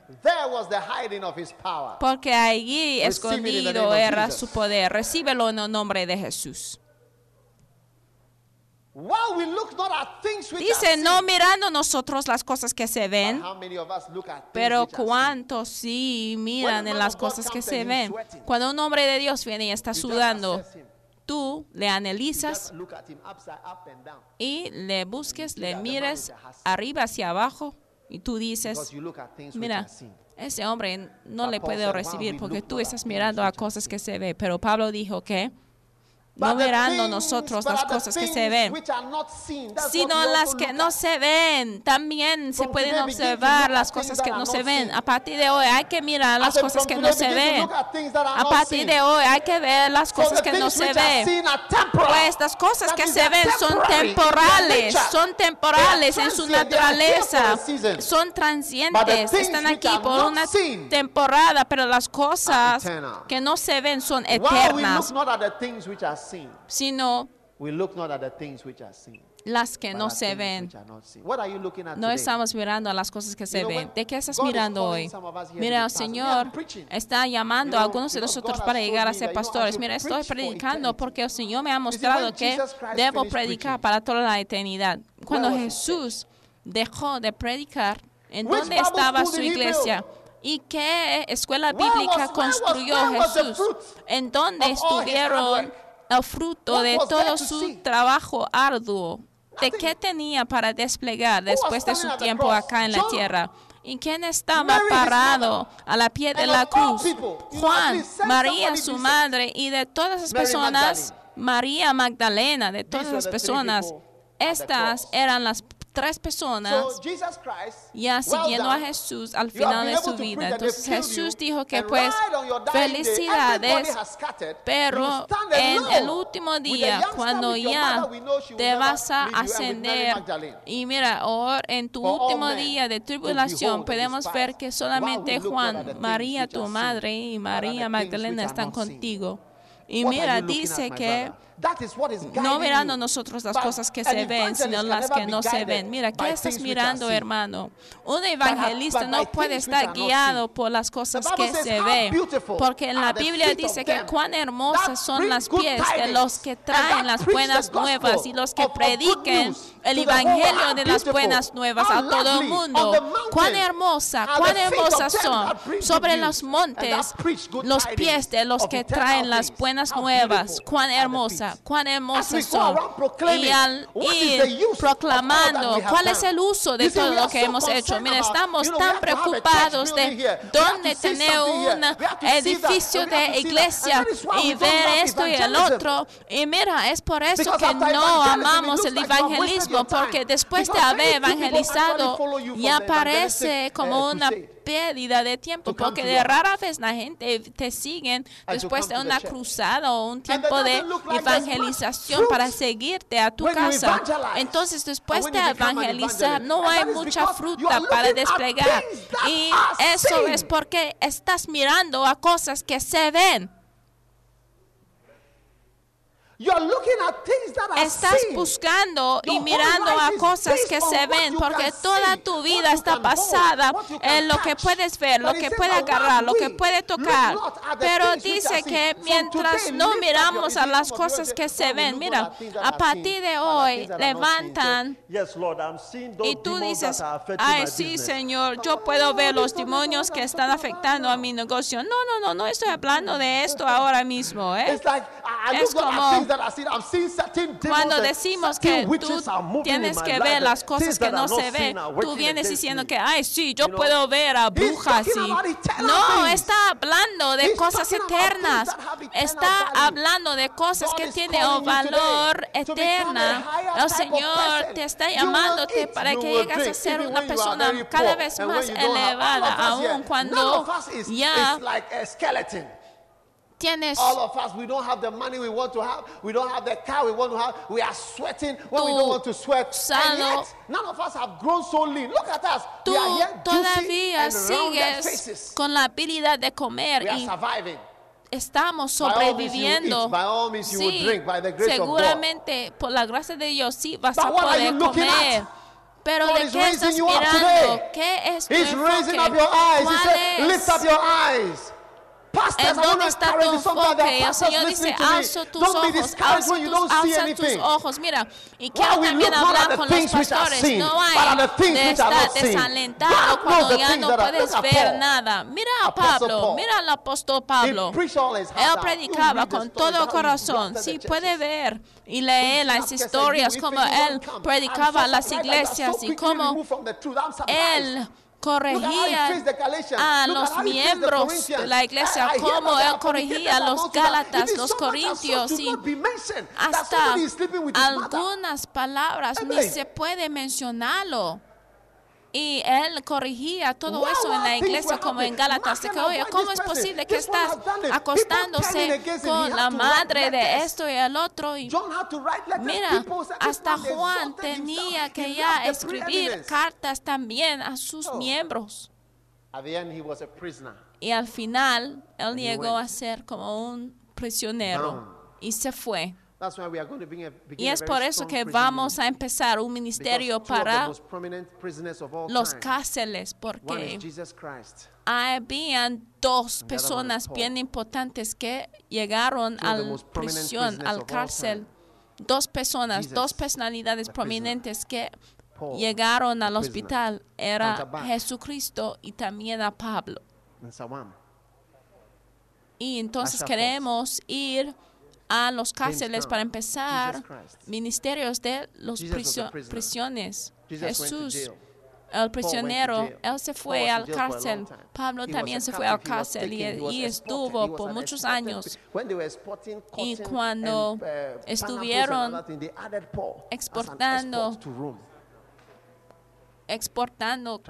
Porque allí escondido era su poder. Recíbelo en el nombre de Jesús. Dice, no mirando nosotros las cosas que se ven, pero cuántos sí miran en las cosas que se ven. Cuando un hombre de Dios viene y está sudando, tú le analizas y le busques, le mires arriba hacia abajo y tú dices, mira, ese hombre no le puedo recibir porque tú estás mirando a cosas que se ven. Pero Pablo dijo que no mirando nosotros las cosas que se ven, sino las que no se ven. También se pueden observar las cosas que no se ven. A partir de hoy hay que mirar las cosas que no se ven. A partir de hoy hay que ver las cosas que no se ven. Pues las cosas que se ven son temporales, son temporales en su naturaleza, son transientes, están aquí por una temporada, pero las cosas que no se ven son eternas sino las que no se ven. No estamos mirando a las cosas que se ven. ¿De qué estás mirando hoy? Mira, el Señor está llamando a algunos de nosotros para llegar a ser pastores. Mira, estoy predicando porque el Señor me ha mostrado que debo predicar para toda la eternidad. Cuando Jesús dejó de predicar, ¿en dónde estaba su iglesia? ¿Y qué escuela bíblica construyó Jesús? ¿En dónde estuvieron el fruto de todo su trabajo arduo? ¿De qué tenía para desplegar después de su tiempo acá en la tierra? ¿Y quién estaba parado a la pie de la cruz? Juan, María, su madre, y de todas las personas, María Magdalena, de todas las personas, estas eran las tres personas ya siguiendo a Jesús al final de su vida. Entonces Jesús dijo que pues felicidades, pero en el último día, cuando ya te vas a ascender, y mira, ahora en tu último día de tribulación podemos ver que solamente Juan, María, tu madre y María Magdalena están contigo. Y mira, dice que... No mirando nosotros las cosas que se ven, sino las que no se ven. Mira, ¿qué estás mirando, hermano? Un evangelista no puede estar guiado por las cosas que se ven, porque en la Biblia dice que cuán hermosas son las pies de los que traen las buenas nuevas y los que prediquen el evangelio de las buenas nuevas a todo el mundo. Cuán hermosa, cuán hermosas son. sobre los montes los pies de los que traen las buenas nuevas. Cuán hermosa hermosa, cuán hermosos son. Y al ir proclamando, ¿cuál es el uso de todo lo que hemos hecho? Mira, estamos tan preocupados de dónde tener un edificio de iglesia y ver esto y el otro. Y mira, es por eso que no amamos el evangelismo, porque después de haber evangelizado, ya parece como una pérdida de tiempo, porque de rara vez la gente te siguen después de una cruzada o un tiempo de evangelización para seguirte a tu casa. Entonces, después de evangelizar, no hay mucha fruta para desplegar. Y eso es porque estás mirando a cosas que se ven. Estás buscando y mirando a cosas que se ven porque toda tu vida está basada en lo que puedes ver, lo que puede agarrar, lo que puede tocar. Pero dice que mientras no miramos a las cosas que se ven, mira, a partir de hoy levantan. Y tú dices, ay sí Señor, yo puedo ver los demonios que están afectando a mi negocio. No, no, no, no estoy hablando de esto ahora mismo. ¿eh? Es como... Cuando decimos que tú tienes que ver las cosas que no se ven, tú vienes diciendo que, ay, sí, yo puedo ver a brujas. Y... No, está hablando de cosas eternas. Está hablando de cosas que tienen oh, un valor eterna. El oh, Señor te está llamándote para que llegas a ser una persona cada vez más elevada, aún cuando ya tienes. All of us, we don't have the money we want to have. We don't have the car we want to have. We are sweating when we don't want to sweat. Sano. And yet, none of us have grown so lean. Look at us. Tú we are yet todavía sigues con la habilidad de comer. We are surviving. Estamos sobreviviendo. By all means you sí, will drink, by the grace seguramente of God. por la gracia de Dios sí vas But a poder comer. At? Pero de qué estás mirando? ¿Qué es tu He's enfoque? raising up your eyes. He said, lift up your eyes pastors, ¿En dónde está tu enfoque? El Señor dice, alza tus ojos, alza tus ojos. Mira, y quiero también hablar con los pastores. No hay de estar desalentado cuando ya no puedes ver nada. Mira a Pablo, mira al apóstol Pablo. Él predicaba con todo corazón. Sí, puede ver y lee las historias como él predicaba a las iglesias y cómo él corregía a los miembros de la iglesia, como él corregía a los Gálatas, los Corintios, y hasta algunas palabras ni se puede mencionarlo. Y él corrigía todo eso en la iglesia como en Gálatas. Oye, ¿cómo es posible que estás acostándose con la madre de esto y el otro? Y mira, hasta Juan tenía que ya escribir cartas también a sus miembros. Y al final, él llegó a ser como un prisionero y se fue. Y es por eso que vamos a empezar un ministerio para los cárceles, porque habían dos personas bien importantes que llegaron a la prisión, al cárcel. Dos personas, dos personalidades prominentes que llegaron al hospital. Era Jesucristo y también a Pablo. Y entonces queremos ir a los cárceles para empezar ministerios de los prisiones. Jesús, el prisionero, él se fue al cárcel. Pablo también se fue al cárcel y, y estuvo por muchos años. Y cuando estuvieron exportando, exportando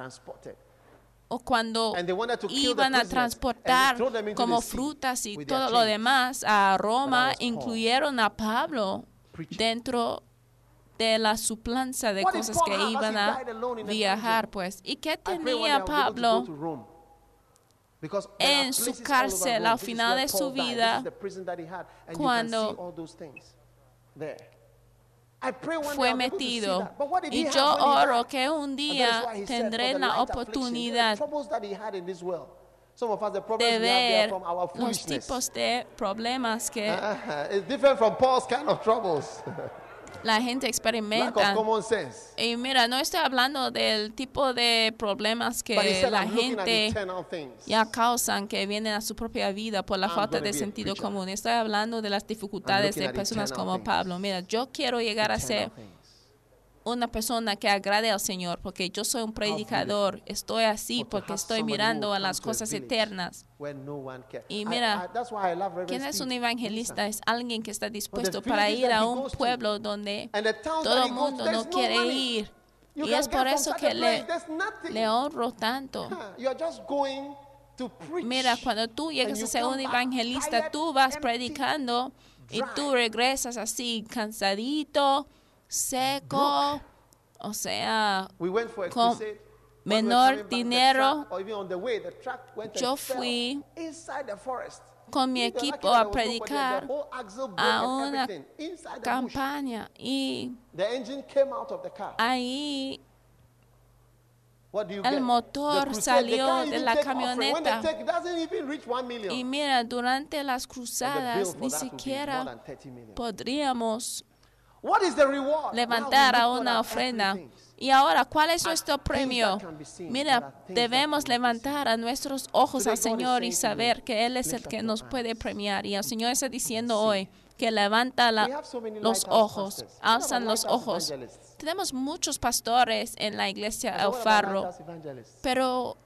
throw them into como the sea frutas y todo lo demás a Roma, incluyeron a Pablo dentro de la suplanza de cosas que iban a viajar, pues. ¿Y qué tenía Pablo? en su cárcel al final de su vida, cuando fue metido. Y yo oro que un día tendré "For the la light affliction." You know, the oportunidad de ver los tipos de problemas que Uh-huh. It's different from Paul's kind of troubles. la gente experimenta. Y mira, no estoy hablando del tipo de problemas que la gente ya causan que vienen a su propia vida por la falta de sentido común. Estoy hablando de las dificultades de personas como. Pablo. Mira, yo quiero llegar a ser. Una persona que agrade al Señor, porque yo soy un predicador. Estoy así porque estoy mirando a las cosas eternas. Y mira, ¿Quién es un evangelista? Es alguien que está dispuesto para ir a un pueblo donde todo el mundo no quiere ir. Y es por eso que le, le honro tanto. Mira, cuando tú llegas a ser un evangelista, tú vas predicando y tú regresas así, cansadito, seco, o sea, We went for a con menor dinero. and Yo fui con mi equipo a predicar a una campaña y The engine came out of the car. ahí el motor salió de la camioneta. y mira, durante las cruzadas ni siquiera than 30 million. podríamos What is the reward? levantar a una ofrenda. Y ahora, ¿cuál es nuestro premio? Mira, debemos levantar a nuestros ojos al Señor y saber que Él es el que nos puede premiar. Y el Señor está diciendo hoy que levanta la- los ojos, alzan los ojos. Tenemos muchos pastores en la iglesia El Farro, pero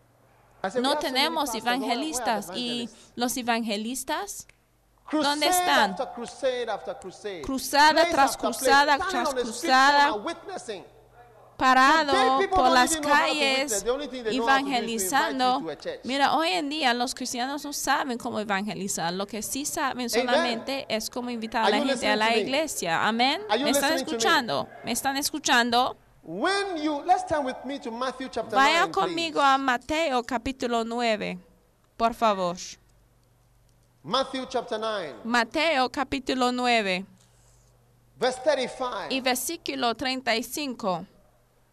no tenemos evangelistas. Y los evangelistas Crusade están? Cruzada tras cruzada tras cruzada. parado por las calles evangelizando. Mira, hoy en día los cristianos no saben cómo evangelizar. Lo que sí saben solamente es cómo invitar a la gente a la iglesia. Amén. ¿Me están escuchando? ¿Me están escuchando? When you let's turn with me to Matthew chapter Vaya 9, conmigo a Mateo capítulo 9, por favor. Matthew chapter 9, Mateo capítulo 9 verse 35. y versículo 35.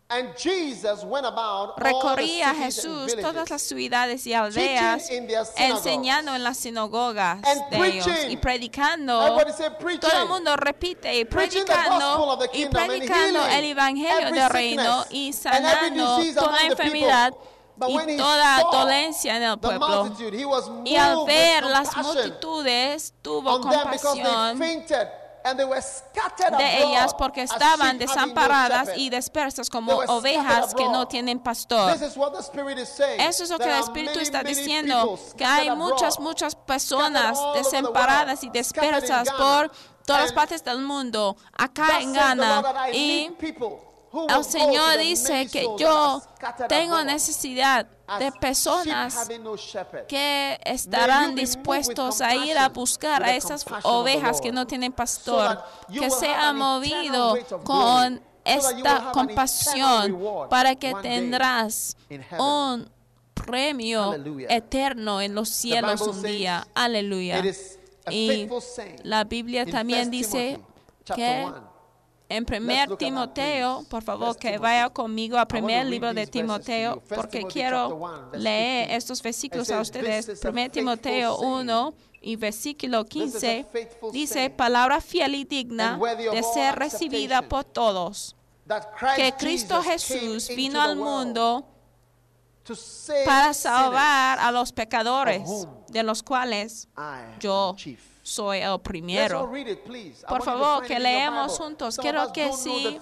And Jesus went about all the Recorría cities and Jesús villages, todas las ciudades y aldeas, enseñando en las sinagogas and de ellos y predicando. Todo el mundo repite y predicando of the y predicando el evangelio del reino y sanando toda enfermedad y toda dolencia en el pueblo. multitude, he was Y al ver las multitudes, tuvo compasión fainted and they were scattered de ellas porque estaban desamparadas y dispersas como ovejas que no tienen pastor. This is what the Spirit is saying. Eso es lo que el Espíritu está diciendo, que hay muchas, muchas personas desamparadas y dispersas por todas partes del mundo, acá en Ghana. Y el Señor dice que yo tengo necesidad de personas que estarán dispuestos a ir a buscar a esas ovejas que no tienen pastor, que sea movido con esta compasión para que tendrás un premio eterno en los cielos un día. Aleluya. Y la Biblia también 1 dice que 1. En primer Timoteo, por favor, que vaya conmigo I a want to primer libro de. Timoteo, porque quiero chapter 1, verse leer 15. estos versículos a ustedes. "This is a Primer Timoteo saying. 1 y versículo This is a 15 faithful dice, palabra fiel y digna de ser recibida por todos. Que Cristo Jesús vino al mundo para salvar a los pecadores, de los cuales yo. Soy el primero. Por favor, que leemos juntos. Quiero que the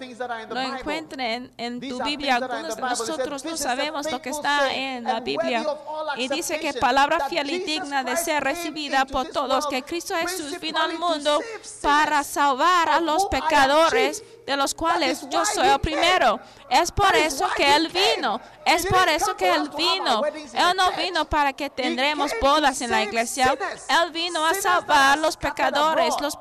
lo encuentren en tu Biblia. Algunos de nosotros no "This is a sabemos lo que está en la Biblia. Y dice que palabra fiel y digna de ser recibida por todos, que Cristo Jesús vino al mundo para salvar a los pecadores. De los cuales yo soy el primero. Es por eso que Él vino. Es por eso que Él vino. Él no vino para que tendremos bodas en la iglesia. Él vino a salvar los pecadores, los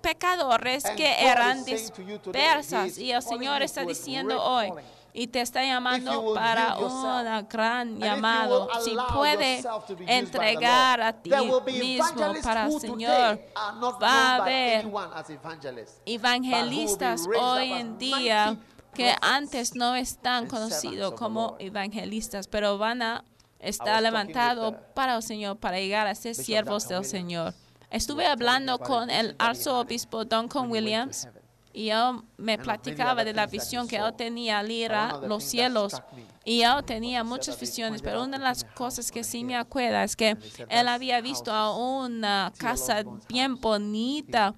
pecadores que eran dispersas. Y el Señor está diciendo hoy. Y te está llamando para un gran llamado. Si puede entregar a ti mismo para el Señor, va a haber evangelistas hoy en día que antes no están conocidos como evangelistas, pero van a estar levantados uh, para el Señor, para llegar a ser siervos del Señor. Estuve hablando con el arzobispo Duncan Williams. Y él me platicaba de la visión que él tenía al ir a los cielos. Y él tenía muchas visiones, pero una de las cosas que sí me acuerda es que él "That's había visto a una casa bien bonita.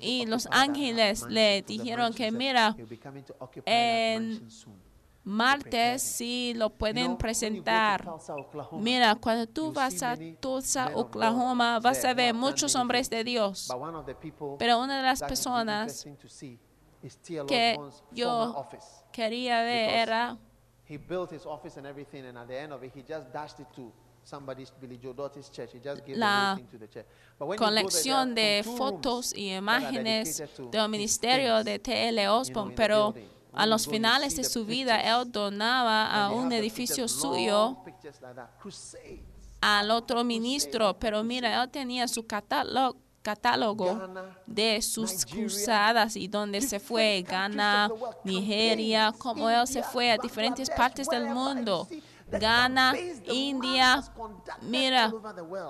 y los ángeles le dijeron que mira, en. Martes sí lo pueden presentar. Mira, cuando tú vas a Tulsa, Oklahoma, vas there a ver muchos hombres de Dios. Pero una de las personas que yo quería ver era He built his office and everything, and at the end of it, he just dashed it to somebody's Billy Joe Dottie's church. He just gave La to the church. But when there, there colección are de fotos y imágenes del ministerio de T.L. Osborne, pero. A los finales de su vida, él donaba a un edificio suyo al otro ministro, pero mira, él tenía su catálogo, de sus cruzadas y donde se fue, Ghana, Nigeria, como él se fue a diferentes partes del mundo. Ghana, India, mira,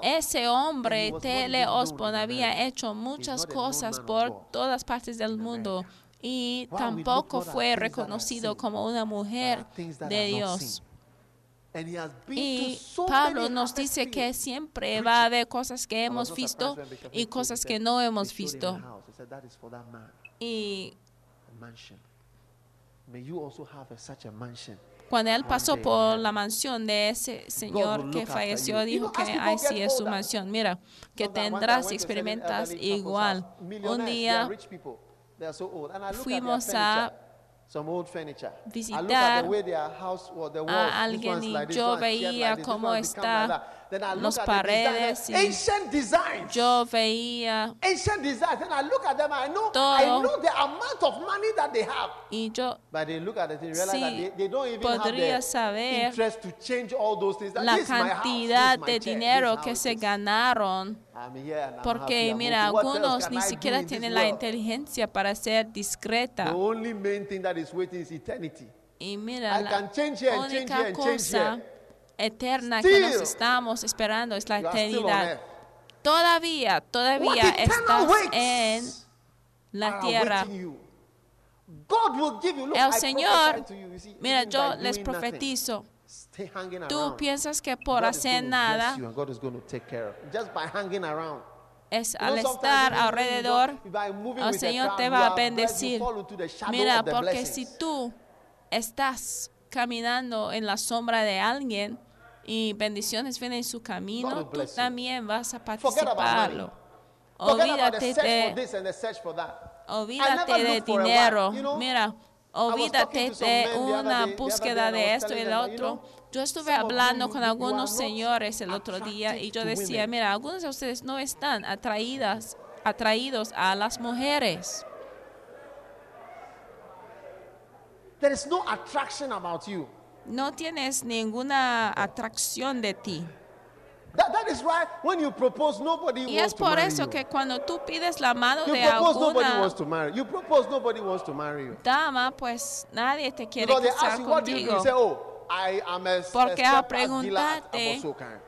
ese hombre, in había hecho muchas cosas por todas partes del mundo. Y tampoco fue reconocido como una mujer de Dios. Y Pablo nos dice que siempre va a haber cosas que hemos visto y cosas que no hemos visto. a house. He said, "That is for that man, Y cuando él pasó por la mansión de ese señor que falleció, dijo que as people ay, sí, get es su mansión. Mira, que tendrás experimentas igual. Un día fuimos a visitar the way their house or the walls, a alguien y yo veía cómo está the paredes y yo veía ancient designs. And I look at them, I know, I Todo. know the amount of money that they have. y yo But they look at it and realize Sí, that they, they don't even podría saber interest to change all those things. That la cantidad de dinero que se ganaron. Porque mira, algunos ni siquiera tienen la inteligencia para ser The discreta. only main thing that is waiting is eternity. Y mira, I la can change here and change única here and change cosa here. Eterna que nos estamos esperando es la eternidad. Todavía, todavía estás en la tierra. El Señor, mira, yo les profetizo, tú piensas que por hacer nada es al estar alrededor, el Señor te va a bendecir. Mira, porque si tú estás caminando en la sombra de alguien y bendiciones vienen en su camino, tú también vas a participarlo. Olvídate de, olvídate de dinero. Mira, olvídate de una búsqueda de esto y you otro. Yo estuve hablando con algunos señores el otro día y yo decía, mira, algunos de ustedes no están atraídas, atraídos a las mujeres. There is no attraction about you. No tienes ninguna atracción de ti. That, that is why when you propose, nobody Y wants es to por marry eso you. que cuando tú pides la mano You de propose, nobody alguna wants to marry. You propose, nobody wants to marry you. dama, pues nadie te quiere Because they casar ask you, what do you do? contigo. You say, oh, I am a, Porque a a step as dealer at preguntarte Abosokan.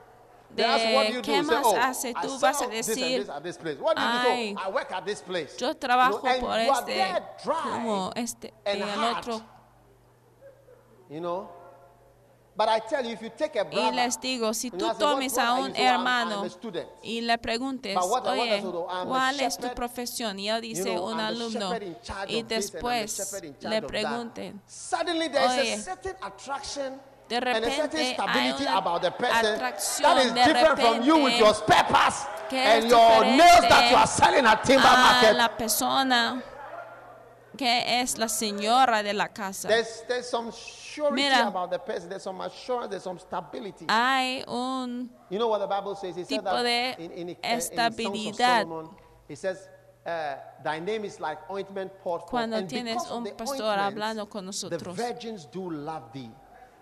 They ask you, what do de you do? qué say, más oh, hace, I tú vas a this and decir, this at this place. What do you do? "Ay, So, I work at this place. Yo You know, trabajo and por you are este, there dry como este, and y el hard. otro. You know? But I tell you, if you take a Y brother, les digo, si tú tomes a un hermano y le preguntes, oye, ¿cuál es tu profesión? Y él You dice, know, un alumno. Y después le pregunten, Suddenly there is Oye, a certain attraction de and a certain repente hay stability una about the person atracción that is de different from you with repente que es and your nails that diferente you are selling at timber a market. la persona. que es la señora de la casa. There's, there's some surety Mira. about the person. There's some assurance. There's some stability. Hay un You know what the Bible says? It says tipo de that in, in, in, in Songs of estabilidad. Solomon, it says, uh, thy name is like ointment poured forth. Cuando And tienes un the pastor hablando con The nosotros. virgins do love thee.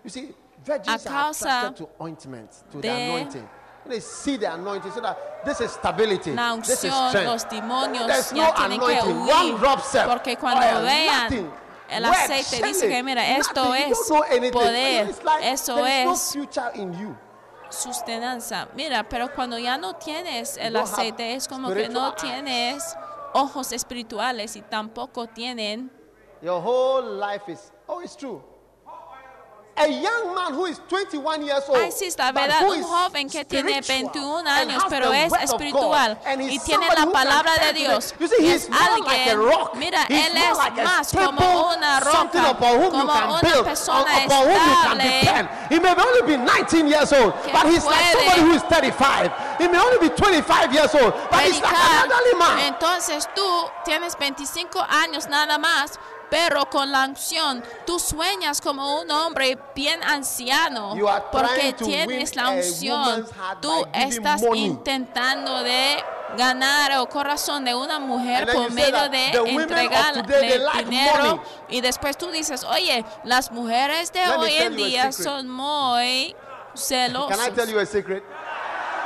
You see, virgins A are attracted to ointment, to the de anointing. They see the anointing so that this is stability. La this is unción, strength. los demonios There's ya no tienen que anointing. huir, One drop self. porque cuando vean nothing. El aceite, dice que, mira, esto nothing. You es know poder, like eso no es you. sustenanza. Mira, pero cuando ya no tienes el aceite, es como que no eyes. tienes ojos espirituales y tampoco tienen. Your whole life is, oh, it's true. A young man who is 21 years old, Ay, sí, es la but verdad, un joven que tiene spiritual 21 and años, pero es espiritual y tiene la palabra de Dios. see, es more like a alguien, rock. mira, He's él es like más como una roca, como una persona estable. He may only be 19 years old, but he's like somebody who is 35. He may only be 25 years old, but he's like an elderly man. Entonces tú tienes 25 años nada más, pero con la unción tú sueñas como un hombre bien anciano, porque tienes la unción. Tú estás intentando de ganar el corazón de una mujer por medio de entregarle dinero y después tú dices, oye, las mujeres de Let hoy en día son muy Can I tell celosas. you a secret?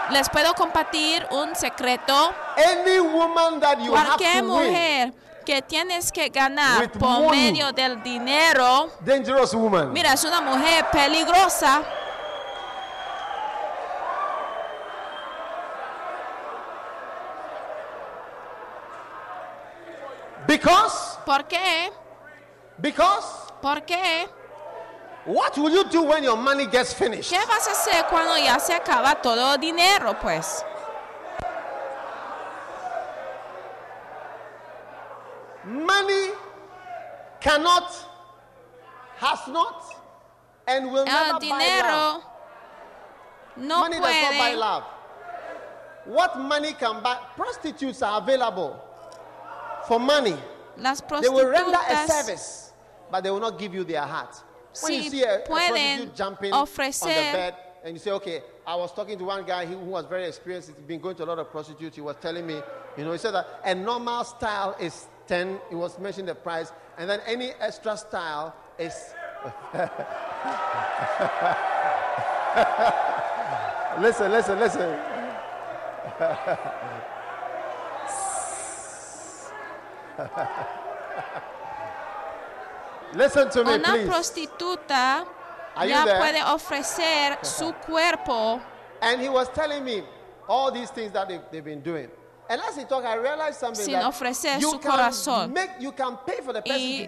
Les puedo compartir un secreto. Any woman that you have Cualquier to win, mujer que tienes que ganar With por money. medio del dinero, dangerous woman. mira, es una mujer peligrosa. Because, ¿Por qué? because, ¿Por qué? what will you do when your money gets finished? ¿Qué vas a hacer cuando ya se acaba todo el dinero, pues? Money cannot, has not, and will El never buy love. no Money does not buy love. What money can buy? Prostitutes are available for money. Las They will render a service, but they will not give you their heart. When you see a, a prostitute jumping on the bed, and you say, okay, I was talking to one guy who who was very experienced, he's been going to a lot of prostitutes. He was telling me, you know, he said that a normal style is 10, he was mentioning the price, and then any extra style is. listen, listen, listen. listen to me, Una please. prostituta ya puede ofrecer su cuerpo And he was telling me all these things that they've, they've been doing. And as he talked, I realized something Sin ofrecer su corazón. Y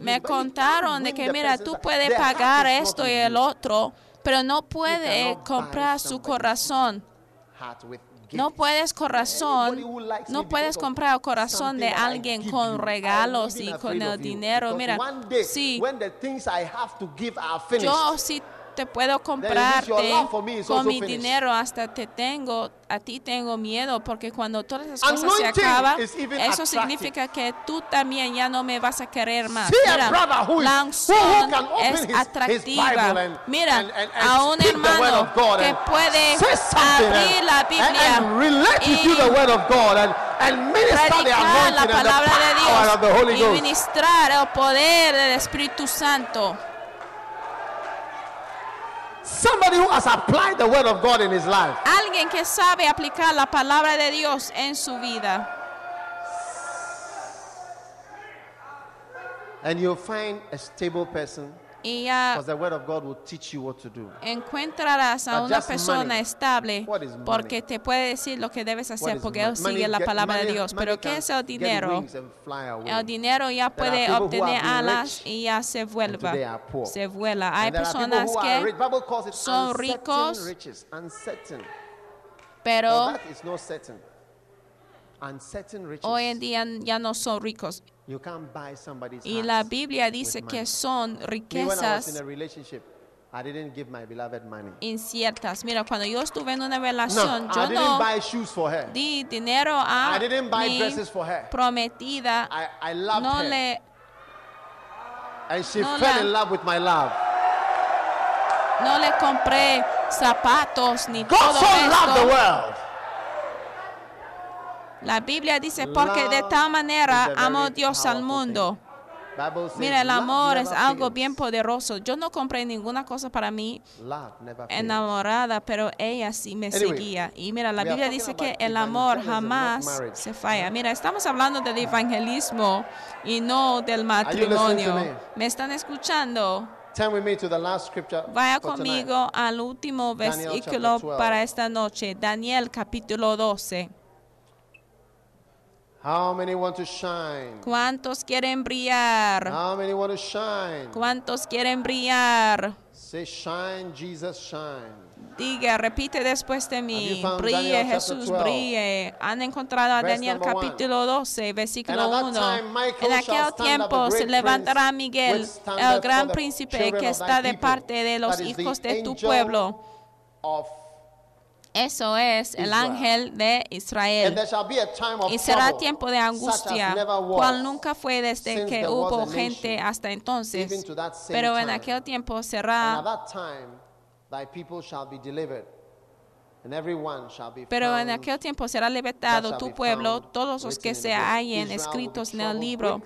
me contaron de que mira, tú puedes pagar esto y el otro, pero no puede cannot buy comprar su corazón. No puedes corazón, no puedes comprar el corazón de alguien con regalos y con el dinero. Mira, sí, yo sí te puedo comprarte con mi dinero, hasta te tengo, a ti tengo miedo, porque cuando todas esas cosas se acaban, eso significa que tú también ya no me vas a querer más. Mira, la unción es atractiva. Mira, a un hermano que puede abrir la Biblia y and, minister the anointing la and the palabra de power of the Holy Dios y ministrar el poder del Espíritu Santo. Somebody who has applied the word of God in his life. Alguien que sabe aplicar la palabra de Dios en su vida. And you'll find a stable person Y ya because the word of God will teach you what to do. encontrarás a una persona estable porque te puede decir lo que debes hacer porque él sigue la palabra de Dios. Pero ¿qué es el dinero? El dinero ya puede obtener alas y ya se vuelva. Se vuela. Hay personas que, son ricos, pero But that is not certain. Uncertain riches. Hoy en día ya no son ricos. you can't buy somebody's Y la Biblia dice que son riquezas I didn't give my beloved money. inciertas. Mira, cuando yo estuve en una No, relación, I yo didn't no buy shoes for her. di dinero a I didn't buy mi dresses for her. prometida. I, I loved No her. le, and she no fell la- in love with my love. no le compré zapatos ni God todo so loved the esto. world. La Biblia dice, porque de tal manera amó Dios al mundo. Mira, el amor es algo bien poderoso. Yo no compré ninguna cosa para mí enamorada, pero ella sí me seguía. Y mira, la Biblia dice que el amor jamás se falla. Mira, estamos hablando del evangelismo y no del matrimonio. me? ¿Me están escuchando? Vaya conmigo al último versículo chapter 12. para esta noche, Daniel capítulo 12. How many want to shine? ¿Cuántos quieren brillar? How many want to shine? ¿Cuántos quieren brillar? Say, shine, Jesus, shine. Diga, repite después de mí. Brille, Daniel Jesús, 12? brille. Han encontrado a Verse Daniel capítulo 12, versículo And at that 1. time, Michael En aquel tiempo se levantará Miguel, el gran príncipe que está de parte de los hijos de tu pueblo. Of, Eso es el ángel de Israel. Y será tiempo de angustia, cual nunca fue desde que hubo gente hasta entonces. Pero en aquel tiempo será Pero en aquel tiempo será libertado tu pueblo, todos los que se hallen escritos en el libro.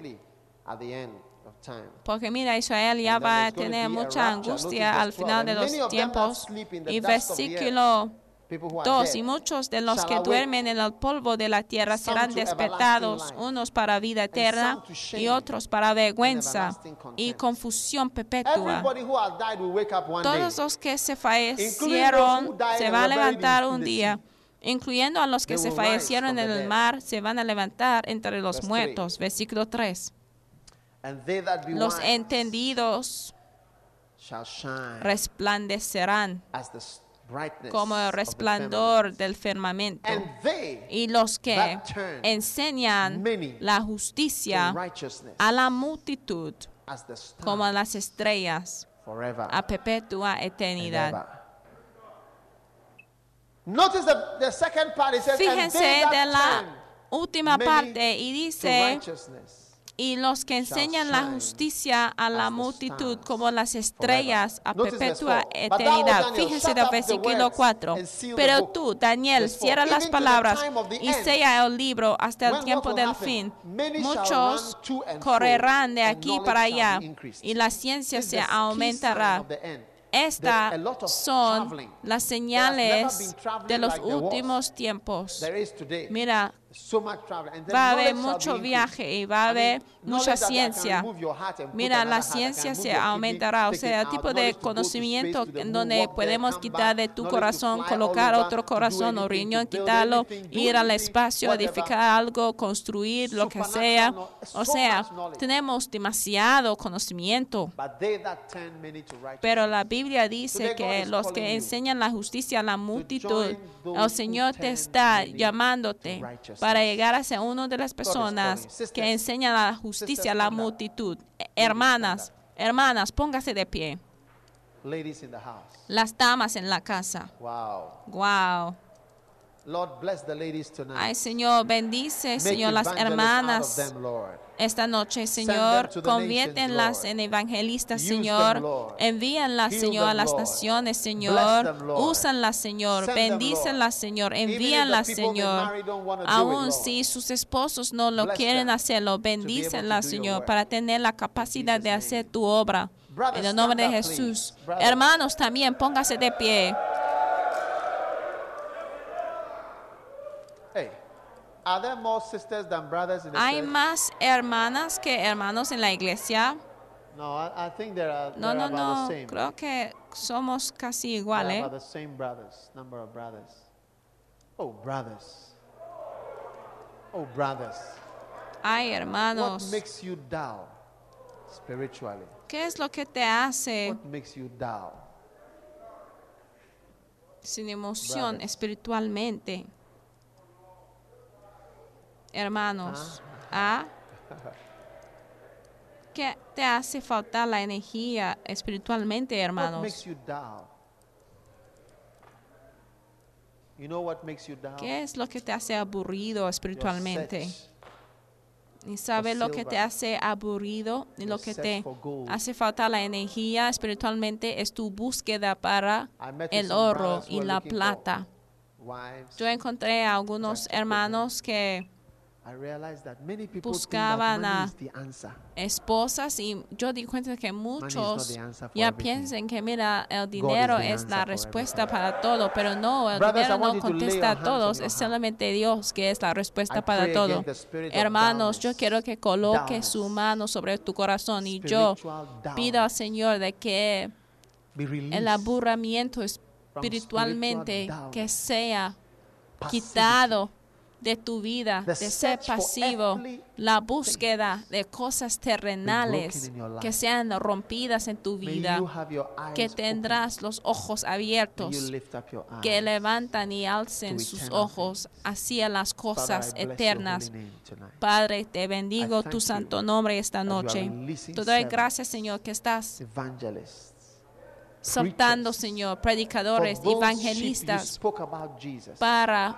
Porque mira, Israel ya va a tener mucha angustia al final 12. de los tiempos. Y versículo people who are 2. dead, Y muchos de los que duermen en el polvo de la tierra serán despertados, unos para vida eterna y otros para vergüenza y confusión perpetua. Todos los que se fallecieron se van a levantar un día, incluyendo a los que se fallecieron en el mar, se van a levantar entre los muertos. Versículo 3. And they that be Los entendidos resplandecerán como el resplandor del firmamento. Y los que enseñan la justicia a la multitud como las estrellas a perpetua eternidad. Fíjense de la última parte y dice, y los que enseñan la justicia a la multitud como las estrellas a perpetua eternidad. Fíjense del versículo words 4. and seal the Pero tú, Daniel, cierra las palabras y sella el libro hasta el tiempo del fin. Muchos correrán de aquí para allá y la ciencia se aumentará. Estas son las señales de los últimos tiempos. Mira, va a haber mucho viaje y va a haber mucha ciencia. Mira, la ciencia se aumentará, o sea, el tipo de conocimiento en donde podemos quitar de tu corazón, colocar otro corazón o riñón, quitarlo, ir al espacio, edificar algo, construir lo que sea. O sea, tenemos demasiado conocimiento. Pero la Biblia dice que los que enseñan la justicia a la multitud, el Señor te está llamándote. Para llegar a ser una de las personas que enseñan la justicia a la multitud. Hermanas, hermanas, póngase de pie. Las damas en la casa. Wow. Wow. Lord, bless the ladies tonight. Ay, Señor, bendice, Señor, las hermanas them, esta noche, Señor. Conviértenlas en evangelistas, Señor. Envíanlas, Señor, a las naciones, Señor. Úsanlas, Señor. Lord. Señor. Envíanlas, Señor. Aún si sus esposos no lo quieren hacerlo, to be able to bendícenlas, do your Señor, para tener la capacidad de hacer tu obra. En el nombre de Jesús. Hermanos, también póngase de pie. Hey, are there more sisters than brothers in the ¿Hay church? más hermanas que hermanos en la iglesia? No, I, I think there are, No, there no, are about no. the same. Creo que somos casi There are iguales. about the same brothers, number of brothers. Oh, brothers. Oh, brothers. Hay What hermanos. makes you dull spiritually? ¿Qué es lo que te hace What makes you dull? sin emoción Brothers. espiritualmente? Hermanos. ¿Ah? ¿Qué te hace faltar la energía espiritualmente, hermanos? makes you dull? You know what makes you dull? ¿Qué es lo que te hace aburrido espiritualmente? ¿Y sabes lo que te hace aburrido y lo que te hace falta la energía espiritualmente? Es tu búsqueda para el oro y la plata. Yo encontré a algunos hermanos que buscaban a- is the answer. esposas y yo di cuenta que muchos ya piensan que mira el dinero the es la respuesta para todo, pero no, el dinero no contesta a todos, es solamente Dios que es la respuesta para todo. Hermanos, yo quiero que coloque su mano sobre tu corazón y yo pido al Señor de que el aburrimiento espiritualmente que sea quitado de tu vida, de ser pasivo, la búsqueda de cosas terrenales que sean rompidas en tu vida, que tendrás los ojos abiertos, que levantan y alcen sus ojos hacia las cosas eternas. Padre, te bendigo tu santo nombre esta noche. Te doy gracias, Señor, que estás. Soltando, Señor, predicadores, evangelistas para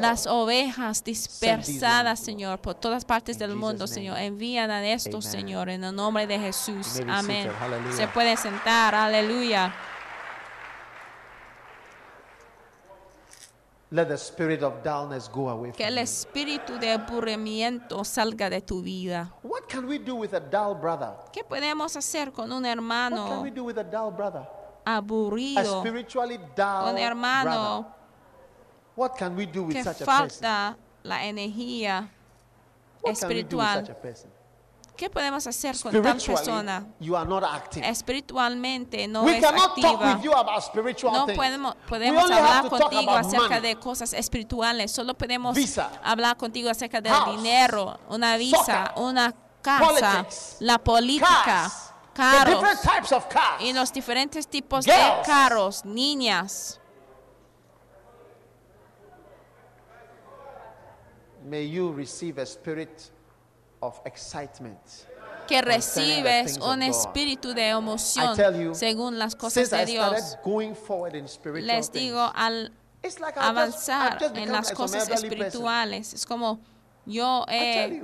las ovejas dispersadas, Señor, por todas partes del mundo. Señor. Envían a estos, Amen. Señor, en el nombre de Jesús. Amén. Se puede sentar, aleluya. Let the spirit of dullness go away Que el espíritu de aburrimiento salga de tu vida. What can we do with a dull brother? ¿Qué podemos hacer con un What can hermano we do with a dull brother? A aburrido? spiritually dull Un brother. hermano What can we do with que such a person? falta la energía What can we do with such espiritual. a person? ¿Qué podemos hacer con tal persona? you are not active. Espiritualmente no we es activa. No things. podemos, podemos hablar contigo acerca money. de cosas espirituales. Solo podemos Visa. hablar contigo acerca del House. dinero, una visa, Soccer. una casa, Politics. la política, Cars. The different carros types of cars. y los diferentes tipos de carros, niñas. May you receive a spirit of excitement. Que recibes un espíritu de I emoción tell you, según las cosas de Dios. going forward in spiritual Les digo, al like just, avanzar just en las like cosas person. espirituales, es como yo he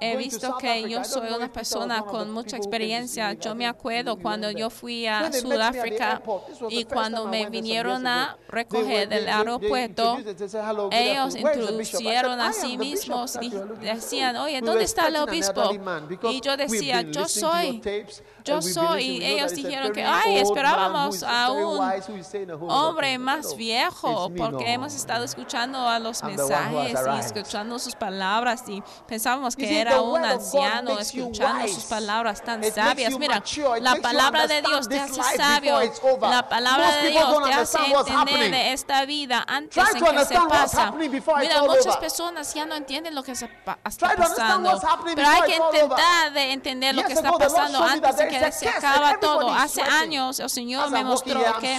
He visto que yo soy una persona con mucha experiencia. Yo me acuerdo cuando yo fui a Sudáfrica y cuando me vinieron a recoger del aeropuerto, they introduced- they said, "Hello, good ellos afternoon. Where is the bishop?" I said, introducieron "I a sí mismos y decían, for." oye, ¿dónde está el obispo? Y yo decía, yo soy, yo soy. Y ellos dijeron que, ay, esperábamos a un hombre más viejo, porque hemos estado escuchando a los mensajes y escuchando sus palabras y pensábamos que era un anciano escuchando sus palabras tan sabias. Mira, la palabra de Dios te hace sabio. La palabra de Dios te hace entender de esta vida antes to que se pasa. Mira, muchas personas ya no entienden lo que se está pasando, pero hay que intentar de entender lo que está pasando antes de que se acaba todo. Hace años el Señor me mostró que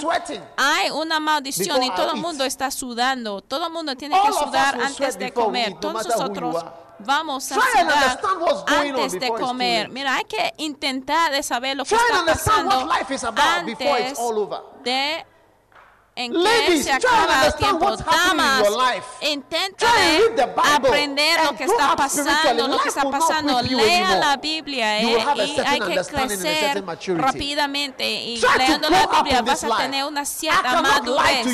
hay una maldición y todo el mundo está sudando. Todo el mundo tiene que sudar antes de comer. Todos nosotros. Vamos a on antes de comer. Mira, hay que intentar de saber lo que está pasando antes de en que se acaba el tiempo. Damas, intenta aprender lo que está pasando, lo que está pasando. Lea la Biblia eh, y hay que crecer rápidamente. Y leyendo la Biblia vas a tener una cierta madurez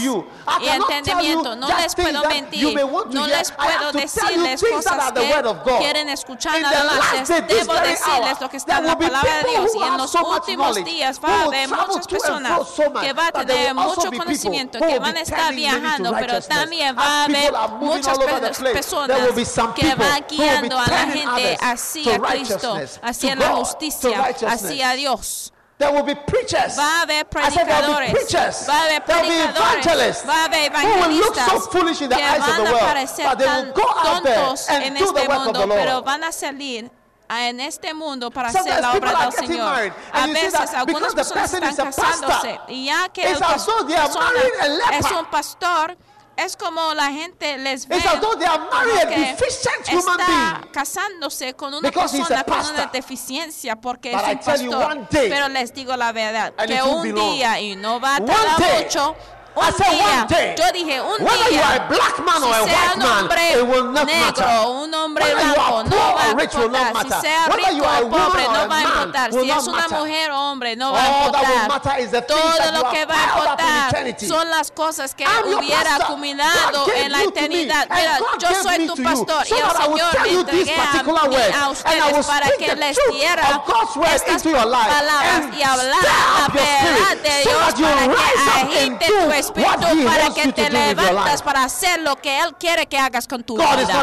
y entendimiento. No les puedo mentir, no les puedo decirles cosas que quieren escuchar nada más. debo decirles lo que está en la palabra de Dios. who y en have los últimos días va a haber muchas personas que va a tener mucho people conocimiento, que van a estar viajando, pero también va a haber muchas personas que van guiando a la gente hacia to Cristo, hacia la justicia, hacia Dios. There will be preachers. Va a haber I said there will be predicadores, preachers. va a haber predicadores, va a haber who will look so evangelistas foolish in the que eyes of van the a world, parecer but they tan will go out there tontos and en do the este work of mundo, the Lord. pero van a salir en este mundo para Sometimes hacer la obra del Señor. A veces algunas personas están casándose y ya que el es un pastor, es como la gente les ve que está casándose con una persona con una deficiencia porque But es un pastor. Day, Pero les digo la verdad, que un día y no va a tardar mucho, un día, day, yo dije, un día, man si sea un hombre negro, un hombre blanco, no va a importar. Si sea rico o pobre, no va a importar. Si es una mujer o hombre, no va a importar. Todo lo que va a importar son las cosas que hubiera acumulado en la eternidad. Mira, yo soy tu pastor y el Señor me entregué a, a ustedes para que les diera estas palabras y hablar la verdad de Dios para que agite tu espíritu para que te levantas para hacer lo que Él quiere que hagas con tu God vida.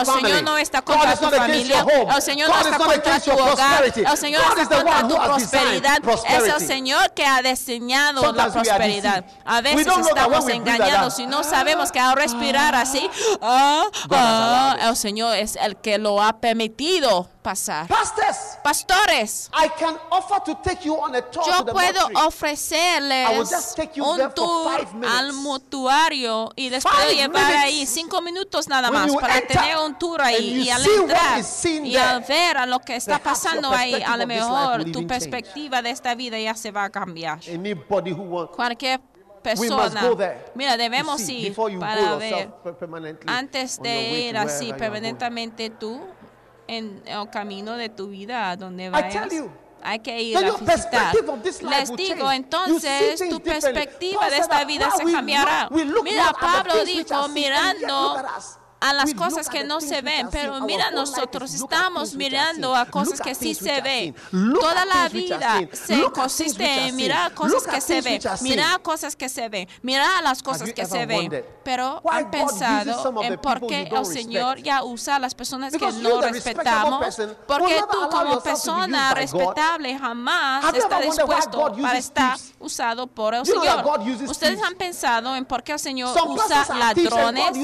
El Señor no está contra tu familia. El Señor no está contra tu hogar. El Señor no está contra tu prosperidad. Es el Señor que ha diseñado la prosperidad. A veces estamos engañados y no sabemos que al respirar así, ah, ah, el Señor es el que lo ha permitido pasar. Pastors, Pastores, I can offer to take you on a tour yo to the puedo ofrecerles un tour al mutuario y les five puedo llevar ahí cinco minutos nada más para tener un tour ahí y al entrar y al ver a lo que está pasando ahí, a lo mejor tu perspectiva de esta vida ya se va a cambiar. Who wants, Cualquier persona. Mira, debemos ir para ver antes de ir así permanentemente tú en el camino de tu vida donde vayas. Hay que ir a visitar. Les digo, entonces tu perspectiva de esta vida se cambiará. Mira, Pablo dijo, mirando a las cosas que no se ven, pero mira, nosotros estamos mirando a cosas que sí se ven. Toda la vida se consiste en mirar cosas que se ven, mirar cosas que se ven, mirar las cosas que se ven. Pero han pensado en por qué el Señor ya usa a las personas que no respetamos, porque tú como persona respetable jamás está dispuesto para estar usado por el Señor. Ustedes han pensado en por qué el Señor usa ladrones.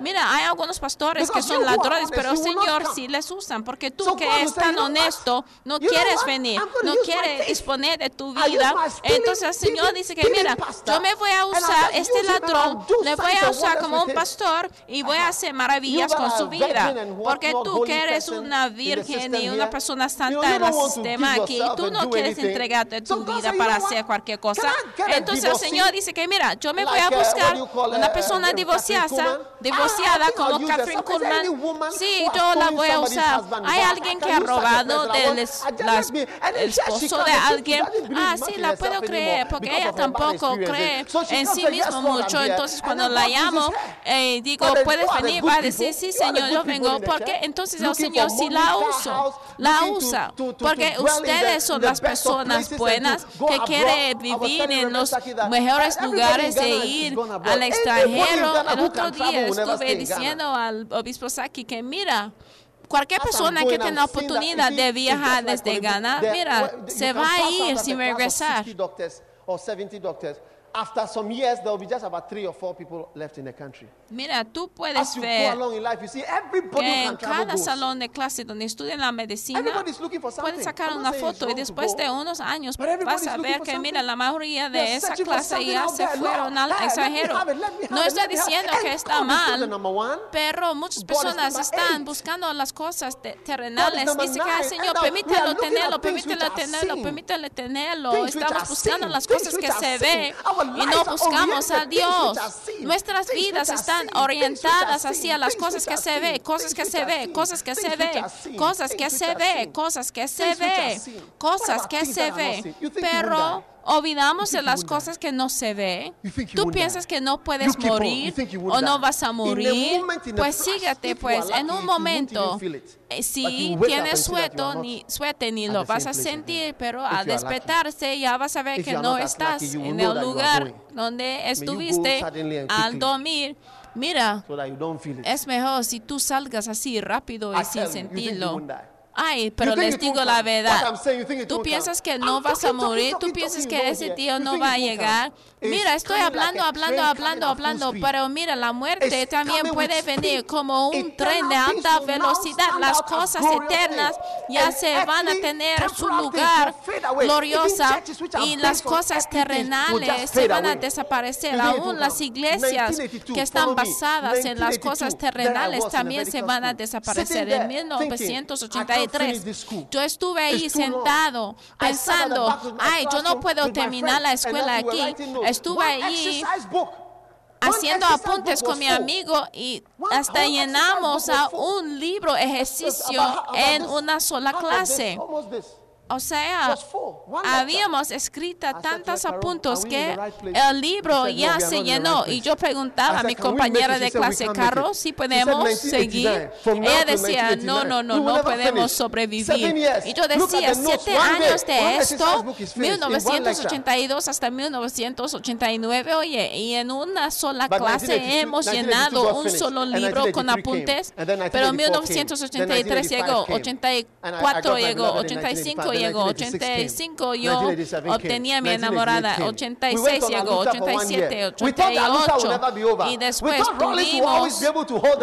Mira, hay algunos pastores que son ladrones, pero Señor sí les usan, porque tú que es tan honesto, no quieres venir, no quieres disponer de tu vida. Entonces el Señor dice que mira, yo me voy a usar este ladrón, le voy a usar como un pastor y voy a hacer maravillas con su vida, porque tú que eres una virgen y una persona santa en el sistema aquí, tú no quieres entregarte tu vida para hacer cualquier cosa. Entonces el Señor dice que mira, yo me voy a buscar una persona divorciada, divorciada como Catherine Kuhlman, sí, yo la voy a usar. Hay alguien que ha robado del esposo de alguien. Ah, sí, la puedo creer, porque ella tampoco cree en sí misma mucho. Entonces, cuando la llamo, eh, digo, puedes venir, va a decir, sí, señor, yo vengo. Porque entonces el señor sí la usa, la usa. Porque ustedes son las personas buenas que quieren vivir en los mejores lugares e ir al extranjero. El otro día estuve diciendo diciendo al obispo Saki que mira, cualquier persona que tenga la oportunidad de viajar desde Ghana, mira, se va a ir sin regresar. or 70 doctors after some years, there will be just about three or four people left in the country. Mira, tú puedes As you ver go along in life, you see everybody que en cada salón de clase donde estudian la medicina, pueden sacar una foto y después de unos años vas a ver que, mira, la mayoría de They're esa clase ya se fueron al extranjero. No estoy diciendo que está mal, pero muchas personas están buscando las cosas terrenales. Dice que, Señor, permítelo tenerlo, permítelo tenerlo, permítelo tenerlo. Estamos buscando las cosas que se ven y no buscamos a Dios. Nuestras vidas están orientadas hacia las cosas que se ve, cosas que se ve, cosas que se ve, cosas que se ve, cosas que se ve, cosas que se ve. Pero olvidamos de las cosas que no se ve. Tú piensas que no puedes morir o no vas a morir. Pues sígate, pues en un momento, si tienes suerte ni, suerte, ni lo vas a sentir, pero al despertarse ya vas a ver que no estás en el lugar donde estuviste al dormir. Mira, es mejor si tú salgas así rápido y sin sentirlo. Ay, pero les digo la verdad. Tú piensas que no vas a morir, tú piensas que ese tío no va a llegar. Mira, estoy hablando, hablando, hablando, hablando, pero mira, la muerte también puede venir como un tren de alta velocidad. Las cosas eternas ya se van a tener su lugar gloriosa y las cosas terrenales se van a desaparecer. Aún las iglesias que están basadas en las cosas terrenales también se van a desaparecer. En 1983 yo estuve ahí sentado pensando, ay, yo no puedo terminar la escuela aquí Estuve allí haciendo apuntes con mi amigo y hasta llenamos a un libro ejercicio en una sola clase. O sea, habíamos escrito tantos apuntos que el libro ya se llenó. Y yo preguntaba a mi compañera de clase, Carlos, si podemos seguir. Ella decía, no, no, no, no podemos sobrevivir. Y yo decía, siete años de esto, 1982 hasta 1989, oye, y en una sola clase hemos llenado un solo libro con apuntes, pero 1983 llegó, 84 llegó, 85 llegó llegó, 85 yo obtenía mi enamorada, 86 llegó, 87, 88 y después tuvimos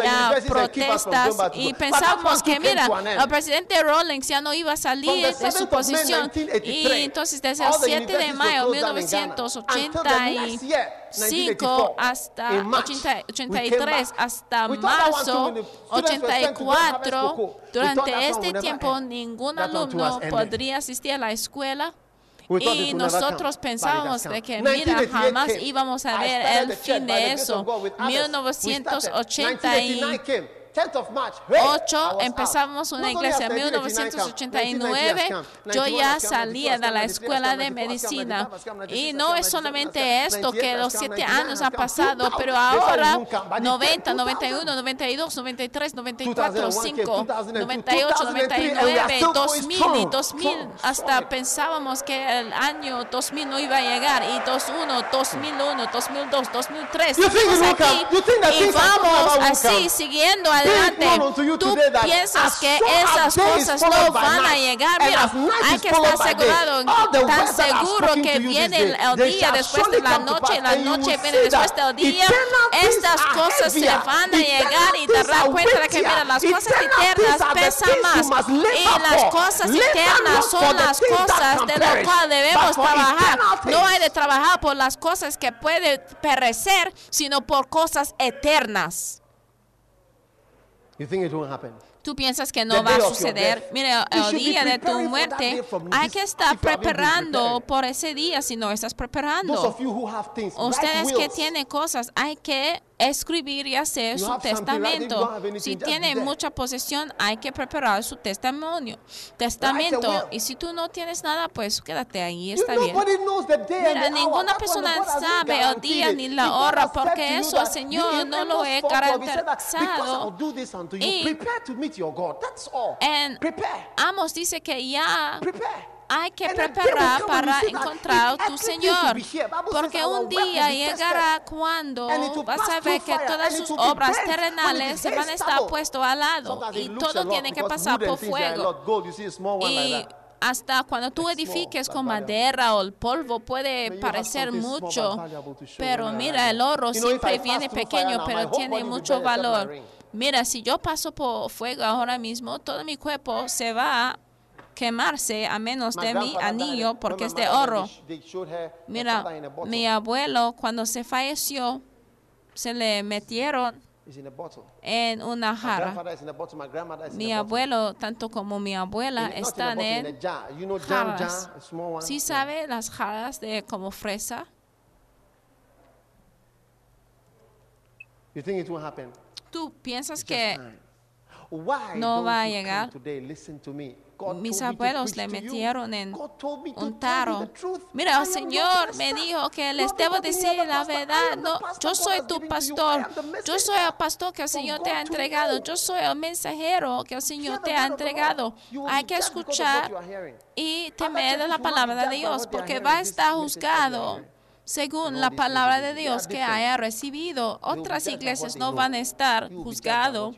las protestas y pensamos que mira, el presidente Rawlings ya no iba a salir de su posición. Y entonces desde el 7 de mayo de 1985 hasta 83 hasta marzo 84 durante este tiempo ningún alumno podría asistía a la escuela. Y nosotros pensábamos de que, mira, jamás íbamos a ver el fin de eso. 1989 8 empezamos una iglesia en 1989. Yo ya salía de la escuela de medicina. Y no es solamente esto que los 7 años han pasado, pero ahora 90, 91, 92, 93, 94, 5, 98, 99, 2000 y 2000. Hasta pensábamos que el año 2000 no iba a llegar. Y 2001, 2001, 2002, 2003. Y vamos así siguiendo a adelante. Tú piensas que esas cosas no van a llegar, mira, hay que estar asegurado, tan seguro que viene el día después de la noche, la noche viene después del este día, estas cosas se van a llegar y te darás cuenta que mira, las cosas eternas pesan más y las cosas eternas son las cosas de las cuales debemos trabajar. No hay de trabajar por las cosas que pueden perecer, sino por cosas eternas. You think it won't happen. Tú piensas que no va a suceder. Mira, el día de tu muerte hay que estar preparando por ese día si no estás preparando. Ustedes que tienen cosas, hay que escribir y hacer su testamento. Si tiene mucha posesión, hay que preparar su testimonio, testamento. Y si tú no tienes nada, pues quédate ahí, está you bien. Mira, ninguna persona sabe el día ni la hora, porque eso el Señor no lo he garantizado. Y Amos dice que ya hay que preparar para encontrar tu Señor, porque un día llegará cuando vas a ver que todas sus obras terrenales se van a estar puestas al lado y todo tiene que pasar por fuego. Y hasta cuando tú edifiques con madera o el polvo puede parecer mucho, pero mira, el oro siempre viene pequeño, pero tiene mucho valor. Mira, si yo paso por fuego ahora mismo, todo mi cuerpo se va quemarse a menos de mi anillo porque es de oro. Mira, mi abuelo cuando se falleció, se le metieron en una jarra. Mi abuelo, tanto como mi abuela, están en jarras. ¿Sí sabe las jarras de como fresa? ¿Tú piensas que no va a llegar. Mis abuelos le metieron en un taro. Mira, el Señor me dijo que les debo decir la verdad. No, yo soy tu pastor. Yo soy el pastor que el Señor te ha entregado. Yo soy el mensajero que el Señor te ha entregado. Hay que escuchar y temer la palabra de Dios porque va a estar juzgado según la palabra de Dios que haya recibido. Otras iglesias no van a estar juzgado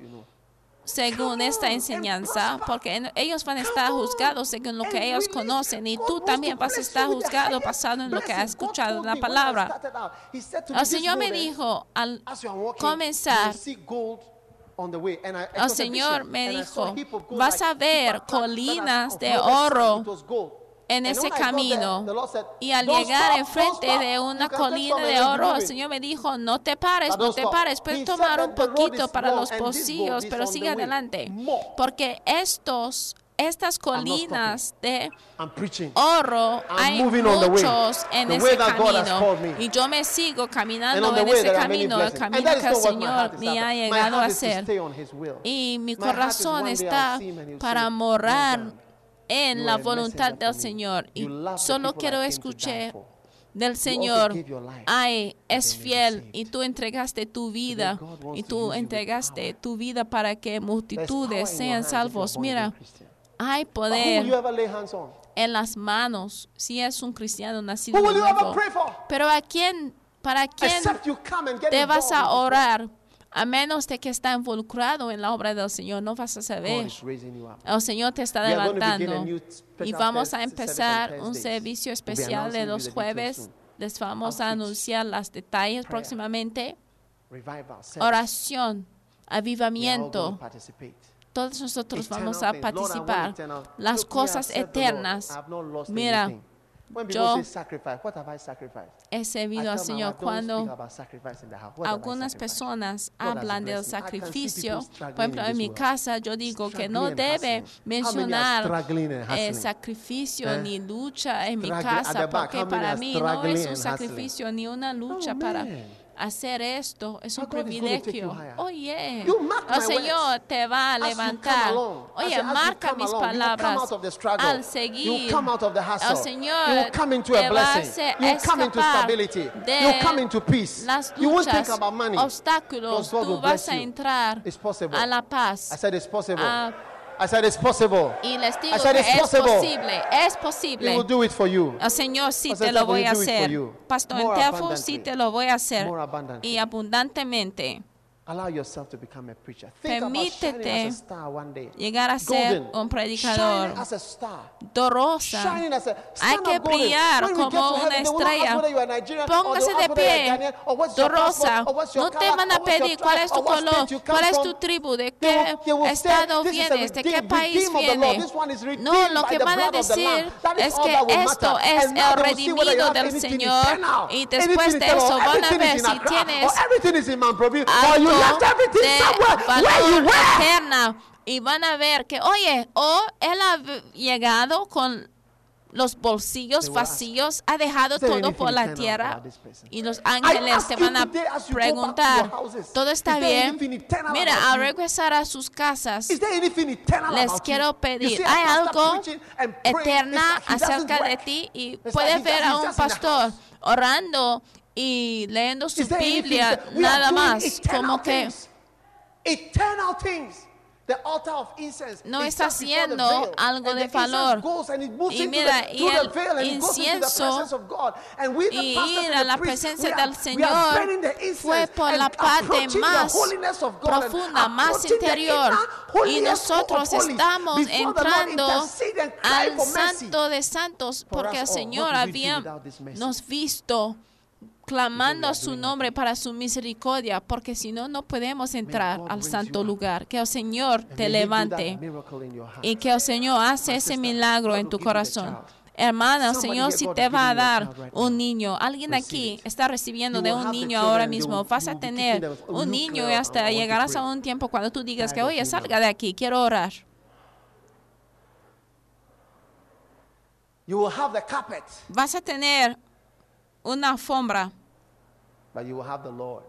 según esta enseñanza, porque ellos van a estar juzgados según lo que ellos conocen y tú también vas a estar juzgado basado en lo que has escuchado en la palabra. El Señor me dijo al comenzar, el Señor me dijo, vas a ver colinas de oro en ese camino. Y al llegar enfrente de una colina de oro, el Señor me dijo, no te pares, no te pares, puedes tomar un poquito para los bolsillos, pero sigue adelante. Porque estos, estas colinas de oro, hay moving on the way. muchos en ese camino. Y yo me sigo And caminando en ese camino, el camino que el Señor me ha llegado a hacer. Y mi corazón está para morar "Well done. En la voluntad del. Señor. Y solo quiero escuchar del Señor, ay, es fiel y tú entregaste tu vida y tú entregaste tu vida para que multitudes sean salvos. Mira, hay poder en las manos si es un cristiano nacido de nuevo. Pero a quién, para quién te vas a orar, a menos de que está involucrado en la obra del Señor, no vas a saber. El Señor te está levantando y vamos a empezar un servicio especial de los jueves. Les vamos a anunciar los detalles próximamente. Oración, avivamiento. Todos nosotros vamos a participar. Las cosas eternas. Mira, yo he servido al Señor cuando algunas personas hablan del sacrificio. Por ejemplo, en mi casa yo digo que no debe mencionar and eh, sacrificio Eh? ni lucha en mi casa, porque para mí no es un sacrificio ni una lucha para man. Hacer esto, es un privilegio. Oye, el Señor te va a levantar. Oye, marca mis palabras al seguir. El Señor te a va a hacer escapar de las luchas, obstáculos. Tú vas a entrar a la I paz. said it's possible. Ah, I said it's possible. Y les digo I said que it's es possible. posible, es He posible. will do it for you. El Señor sí Pastor te lo Tefo, voy a do it for hacer. you. Pastor More Tefo sí abundantly. te lo voy a hacer. More abundantly. Y abundantemente. Allow yourself to become a preacher. Think about Permítete as a star one day. llegar a ser Golden. un predicador. Shining as a star. Dorosa. Shining as a, Hay que golden. brillar como una heaven, estrella. Póngase de pie. Dorosa. No te van a pedir cuál es tu color, cuál es tu tribu, de qué estado "This is a vienes, de qué país vienes. No, lo que van a decir es que esto es el redimido del Señor. Y después de eso van a ver si tienes de valor eterna y van a ver que, oye, o él ha llegado con los bolsillos They will ask, vacíos, ha dejado "Is there todo por la tierra about this person?" y los ángeles ask te you van a preguntar, ¿todo está is there bien? Mira, al regresar a sus casas, Is there anything eternal les quiero You pedir, see a ¿hay algo eterna acerca de ti? Y puedes ver a un pastor orando y leyendo su Biblia, nada más, como que things. Eternal things. The altar of incense No está haciendo algo de valor. Y mira, the, y el incienso y ir a la presencia del Señor fue por la parte más profunda, más interior. Y nosotros estamos entrando al. Santo de Santos porque el Señor había nos visto clamando a su nombre para su misericordia, porque si no, no podemos entrar al santo lugar. Que el Señor te levante y que el Señor hace ese milagro en tu corazón. Hermana, el Señor God te va a dar un niño. Alguien aquí está recibiendo de un niño ahora mismo. Vas a tener teaching them, "Oh, un niño y hasta llegarás a pray." un tiempo cuando tú digas que, oye, salga de aquí, quiero orar. Vas a tener una alfombra, but you will have the Lord.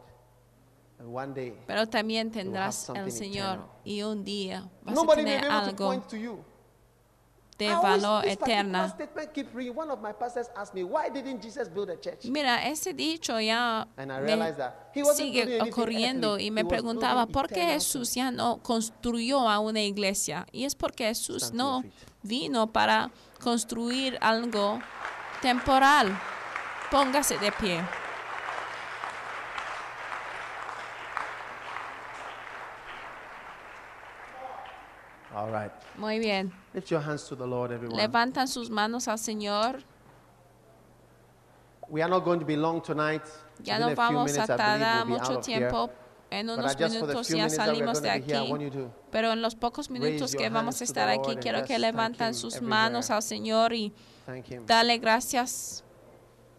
And one day, pero también tendrás el Señor. eternal. Y un día vas a nobody tener algo point to you. de valor this particular eterna. statement keep ringing. One of my pastors asked me, why didn't Jesus build a church? Mira, ese dicho ya me sigue ocurriendo y me preguntaba por qué Jesús ya no construyó a una iglesia. Y es porque Jesús no vino para construir algo temporal. Póngase de pie. All right. Muy bien. Lift your hands to the Lord, everyone. Levantan sus manos al Señor. We are not going to be long tonight. Ya no vamos a tardar we'll mucho tiempo. En unos minutos ya salimos de aquí. Pero en los pocos minutos que vamos a estar aquí, quiero que levantan sus manos al Señor y dale gracias.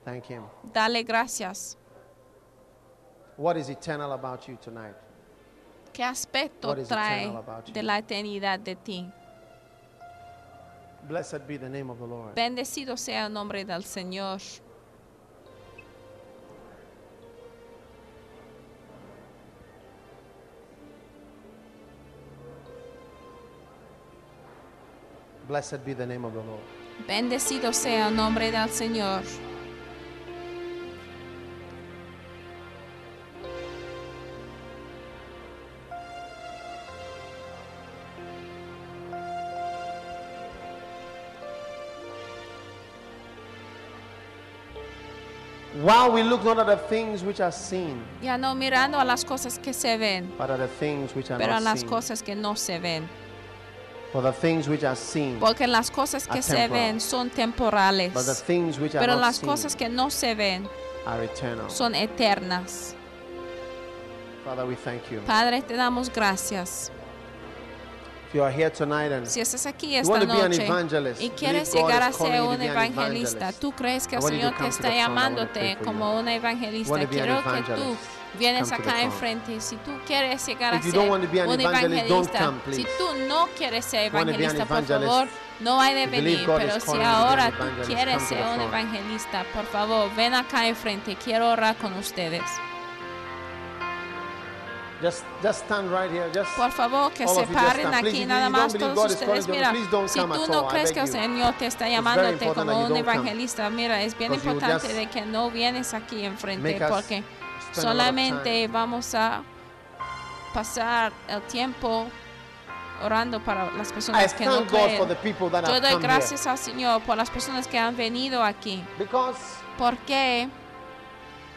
Thank Him. Dale gracias. What is eternal about you tonight? ¿Qué aspecto trae de la eternidad de ti? Blessed be the name of the Lord. Bendecido sea el nombre del Señor. Blessed be the name of the Lord. Bendecido sea el nombre del Señor. While we look not at the things which are seen, Ya no mirando a las cosas que se ven, but at the things which are pero a not las seen. cosas que no se ven. For the things which are seen, Porque las cosas que se temporal. ven son but the temporales. things which are Pero not las seen cosas que no se ven are eternal. son eternas. Father, we thank you. Padre, te damos gracias. Si estás aquí you esta noche evangelist, y quieres llegar a ser un evangelista, evangelist. tú crees que el Señor te está llamándote como una evangelista. Quiero que tú vienes acá enfrente. Si tú quieres llegar a ser don't want to be an un evangelista, come, si tú no quieres ser evangelista, por favor, no hay de venir. Pero si ahora tú quieres ser un evangelista, por favor, ven acá enfrente. Quiero orar con ustedes. Just just stand right here. Just Por favor, que se paren. Please, aquí if nada más todos ustedes. Mira, please si tú no. I crees que el. Señor te está llamándote como un evangelista, mira, es bien importante de que no vienes aquí enfrente porque solamente vamos a pasar el tiempo orando para las I personas que no creen. Yo doy gracias al Señor por las personas que han venido aquí, here. Because porque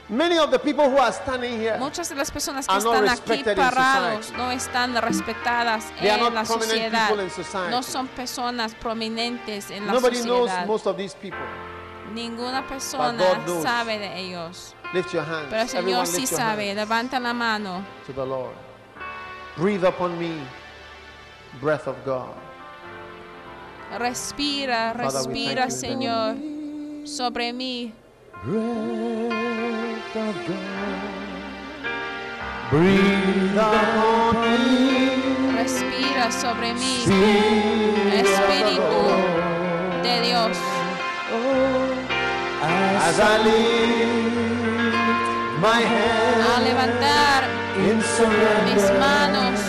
many of the people who are standing here, muchas de las personas que están aquí parados no están respetadas they en la sociedad. No son personas prominentes en la Nobody knows sociedad. most of these people. Ninguna persona sabe de ellos. Lift your hands. Pero el Everyone Señor sí lift your sabe. Levanta la mano. to the Lord. Breathe upon me, breath of God. Respira, Father, respira, Señor, sobre mí. Breath of God. Breathe upon me, Respira sobre mí. Espíritu de Dios. As I lift my A hand levantar mis manos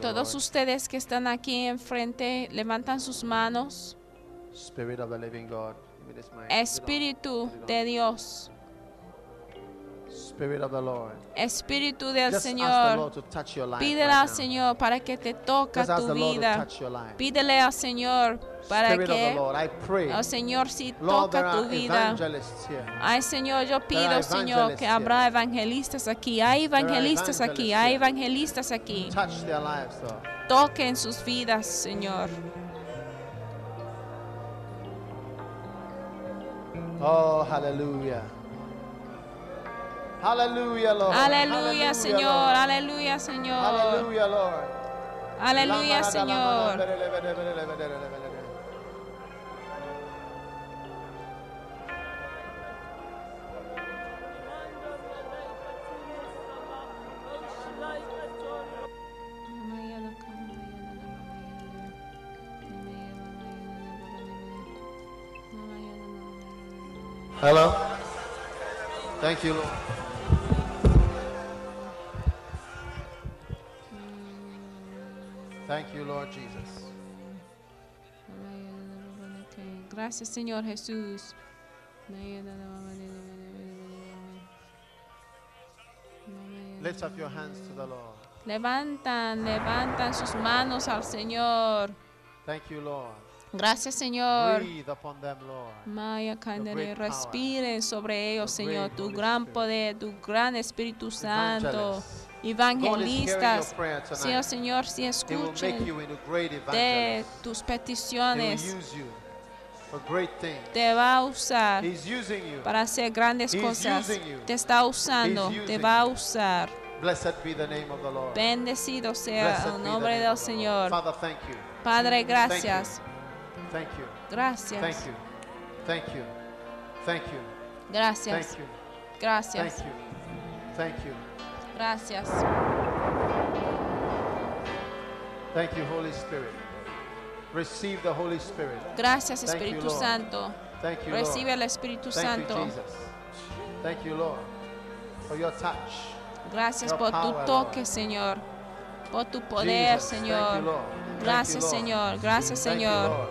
Todos ustedes que están aquí enfrente, levantan sus manos. Spirit of the Spirit of the Lord. Espíritu del Just Señor, pídele al. Señor para que te toque Just tu vida. Pídele al Señor para Spirit que el Señor there toca tu vida. Ay Señor, yo pido Señor que habrá evangelistas aquí. Hay evangelistas aquí, hay evangelistas aquí. Touch their lives, Lord. Toquen sus vidas, Señor. Oh, hallelujah. Aleluya, Lord. Aleluya, Señor. Aleluya, Señor. Aleluya, Lord. Aleluya, Señor. Hello? Thank you, Lord. Thank you, Lord Jesus. Gracias, Señor Jesús. Lift up your hands to the Lord. Levantan, levantan sus manos al Señor. Thank you, Lord. Gracias, Señor. Breathe upon them, Lord. Maya power, respiren sobre ellos, Señor, tu gran poder, tu gran Espíritu Santo. Evangelistas, tonight. Señor, Señor, si escuchen de tus peticiones, te va a usar para hacer grandes cosas. Te está usando, te va a usar. Bendecido sea el nombre del. Señor. Father, thank you. Padre, gracias. Thank you. Gracias. Gracias. Thank you. Gracias. Gracias. Thank you, Holy Spirit. Receive the Holy Spirit. Gracias, Espíritu. Santo. Thank you, Recibe el Espíritu Thank Santo. you, Jesus. Thank you, Lord, for your touch. Gracias Your por tu power, toque, Lord. Señor. Por tu poder, Jesus, Señor. You, Gracias. Señor. Gracias, Señor.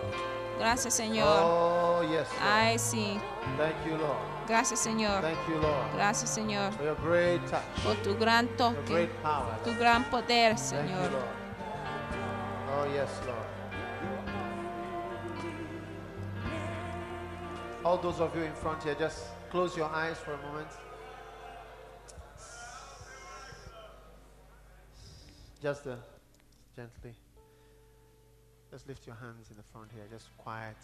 Gracias, Señor. Oh, yes. Ay, sí. Thank you, Lord. Gracias, Señor. Thank you, Lord, Gracias, Señor. for your great touch, Por tu gran your great power. tu gran poder, Thank you, Señor. Lord. Oh, yes, Lord. All those of you in front here, just close your eyes for a moment. Just uh, gently. Just lift your hands in the front here, just quiet.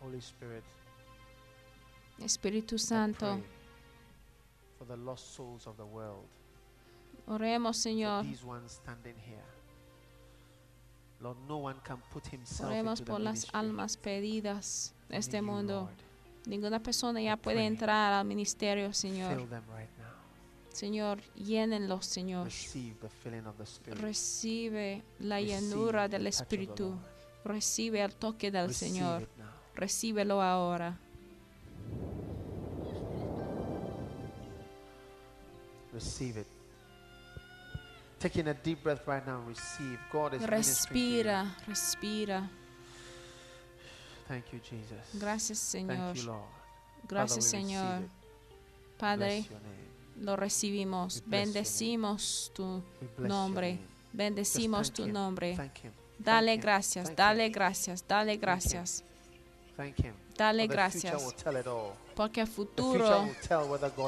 Holy Spirit, Espíritu Santo, for the lost souls of the world. oremos, for Señor. these ones standing here. Lord, no one can put himself Oremos into the por las ministry. almas perdidas de este you, mundo. Lord. Ninguna persona ya puede entrar al ministerio, Señor. Fill them right now. Señor, llénenlos, Señor. Receive the filling of the Spirit. Recibe la Receive llenura the del Espíritu. Recibe el toque del Receive Señor. Recíbelo ahora. Receive it. Taking a deep breath right now. Receive. God is. Respira, respira. Thank you, Jesus. Gracias, Señor. Thank you, Lord. Gracias, Father, Señor. Padre, lo recibimos. Bendecimos tu nombre. Bendecimos tu nombre. Thank him. Dale gracias, dale gracias, dale gracias. Thank him. Dale gracias. Porque el futuro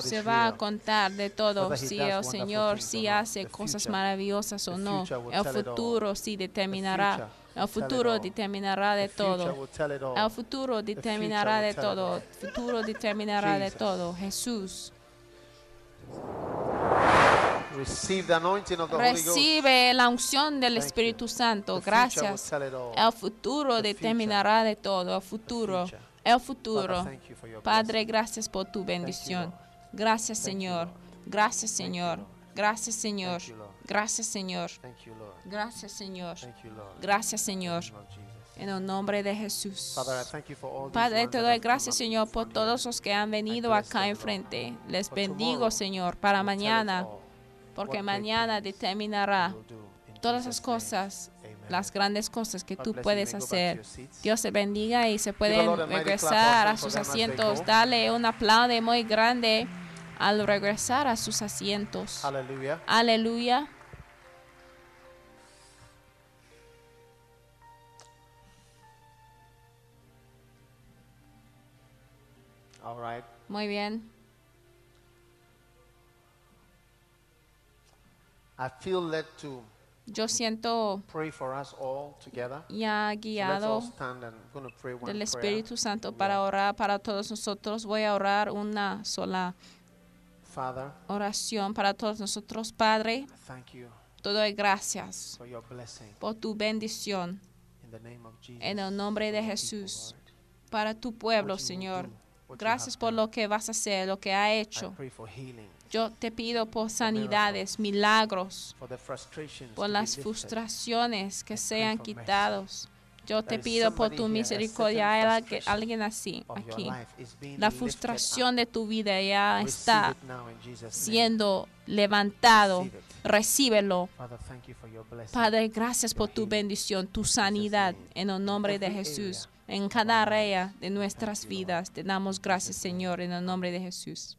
se va a contar de todo si el Señor sí hace cosas maravillosas o no. El futuro sí determinará. El futuro determinará de todo. El futuro determinará de todo. El futuro determinará de todo. Jesús. Recibe la unción del. Espíritu Santo. Gracias. El futuro determinará de todo. El futuro. El futuro. Padre, gracias por tu bendición. Gracias, Señor. Gracias, Señor. Gracias, Señor. Gracias, Señor. Gracias, Señor. Gracias, Señor. En el nombre de Jesús. Padre, te doy gracias, Señor, por todos los que han venido acá enfrente. Les bendigo, Señor, para mañana, porque mañana determinará todas name. cosas. Las grandes cosas que tú puedes hacer. Dios te bendiga y se pueden regresar a sus asientos. Dale un aplauso muy grande al regresar a sus asientos. Aleluya. All right. Muy bien. I feel led to Yo siento ya guiado del. Espíritu Santo para orar para todos nosotros. Voy a orar una sola oración para todos nosotros. Padre, I thank you te doy gracias por tu bendición en el nombre de Jesús para tu pueblo, Señor. Gracias por lo que vas a hacer, lo que ha hecho. Yo te pido por sanidades, milagros, por las frustraciones que sean quitados. Yo te pido por tu misericordia. Hay alguien, así, aquí. La frustración de tu vida ya está siendo levantado. Recíbelo. Padre, gracias por tu bendición, tu sanidad en el nombre de Jesús. En cada área de nuestras vidas te damos gracias, Señor, en el nombre de Jesús.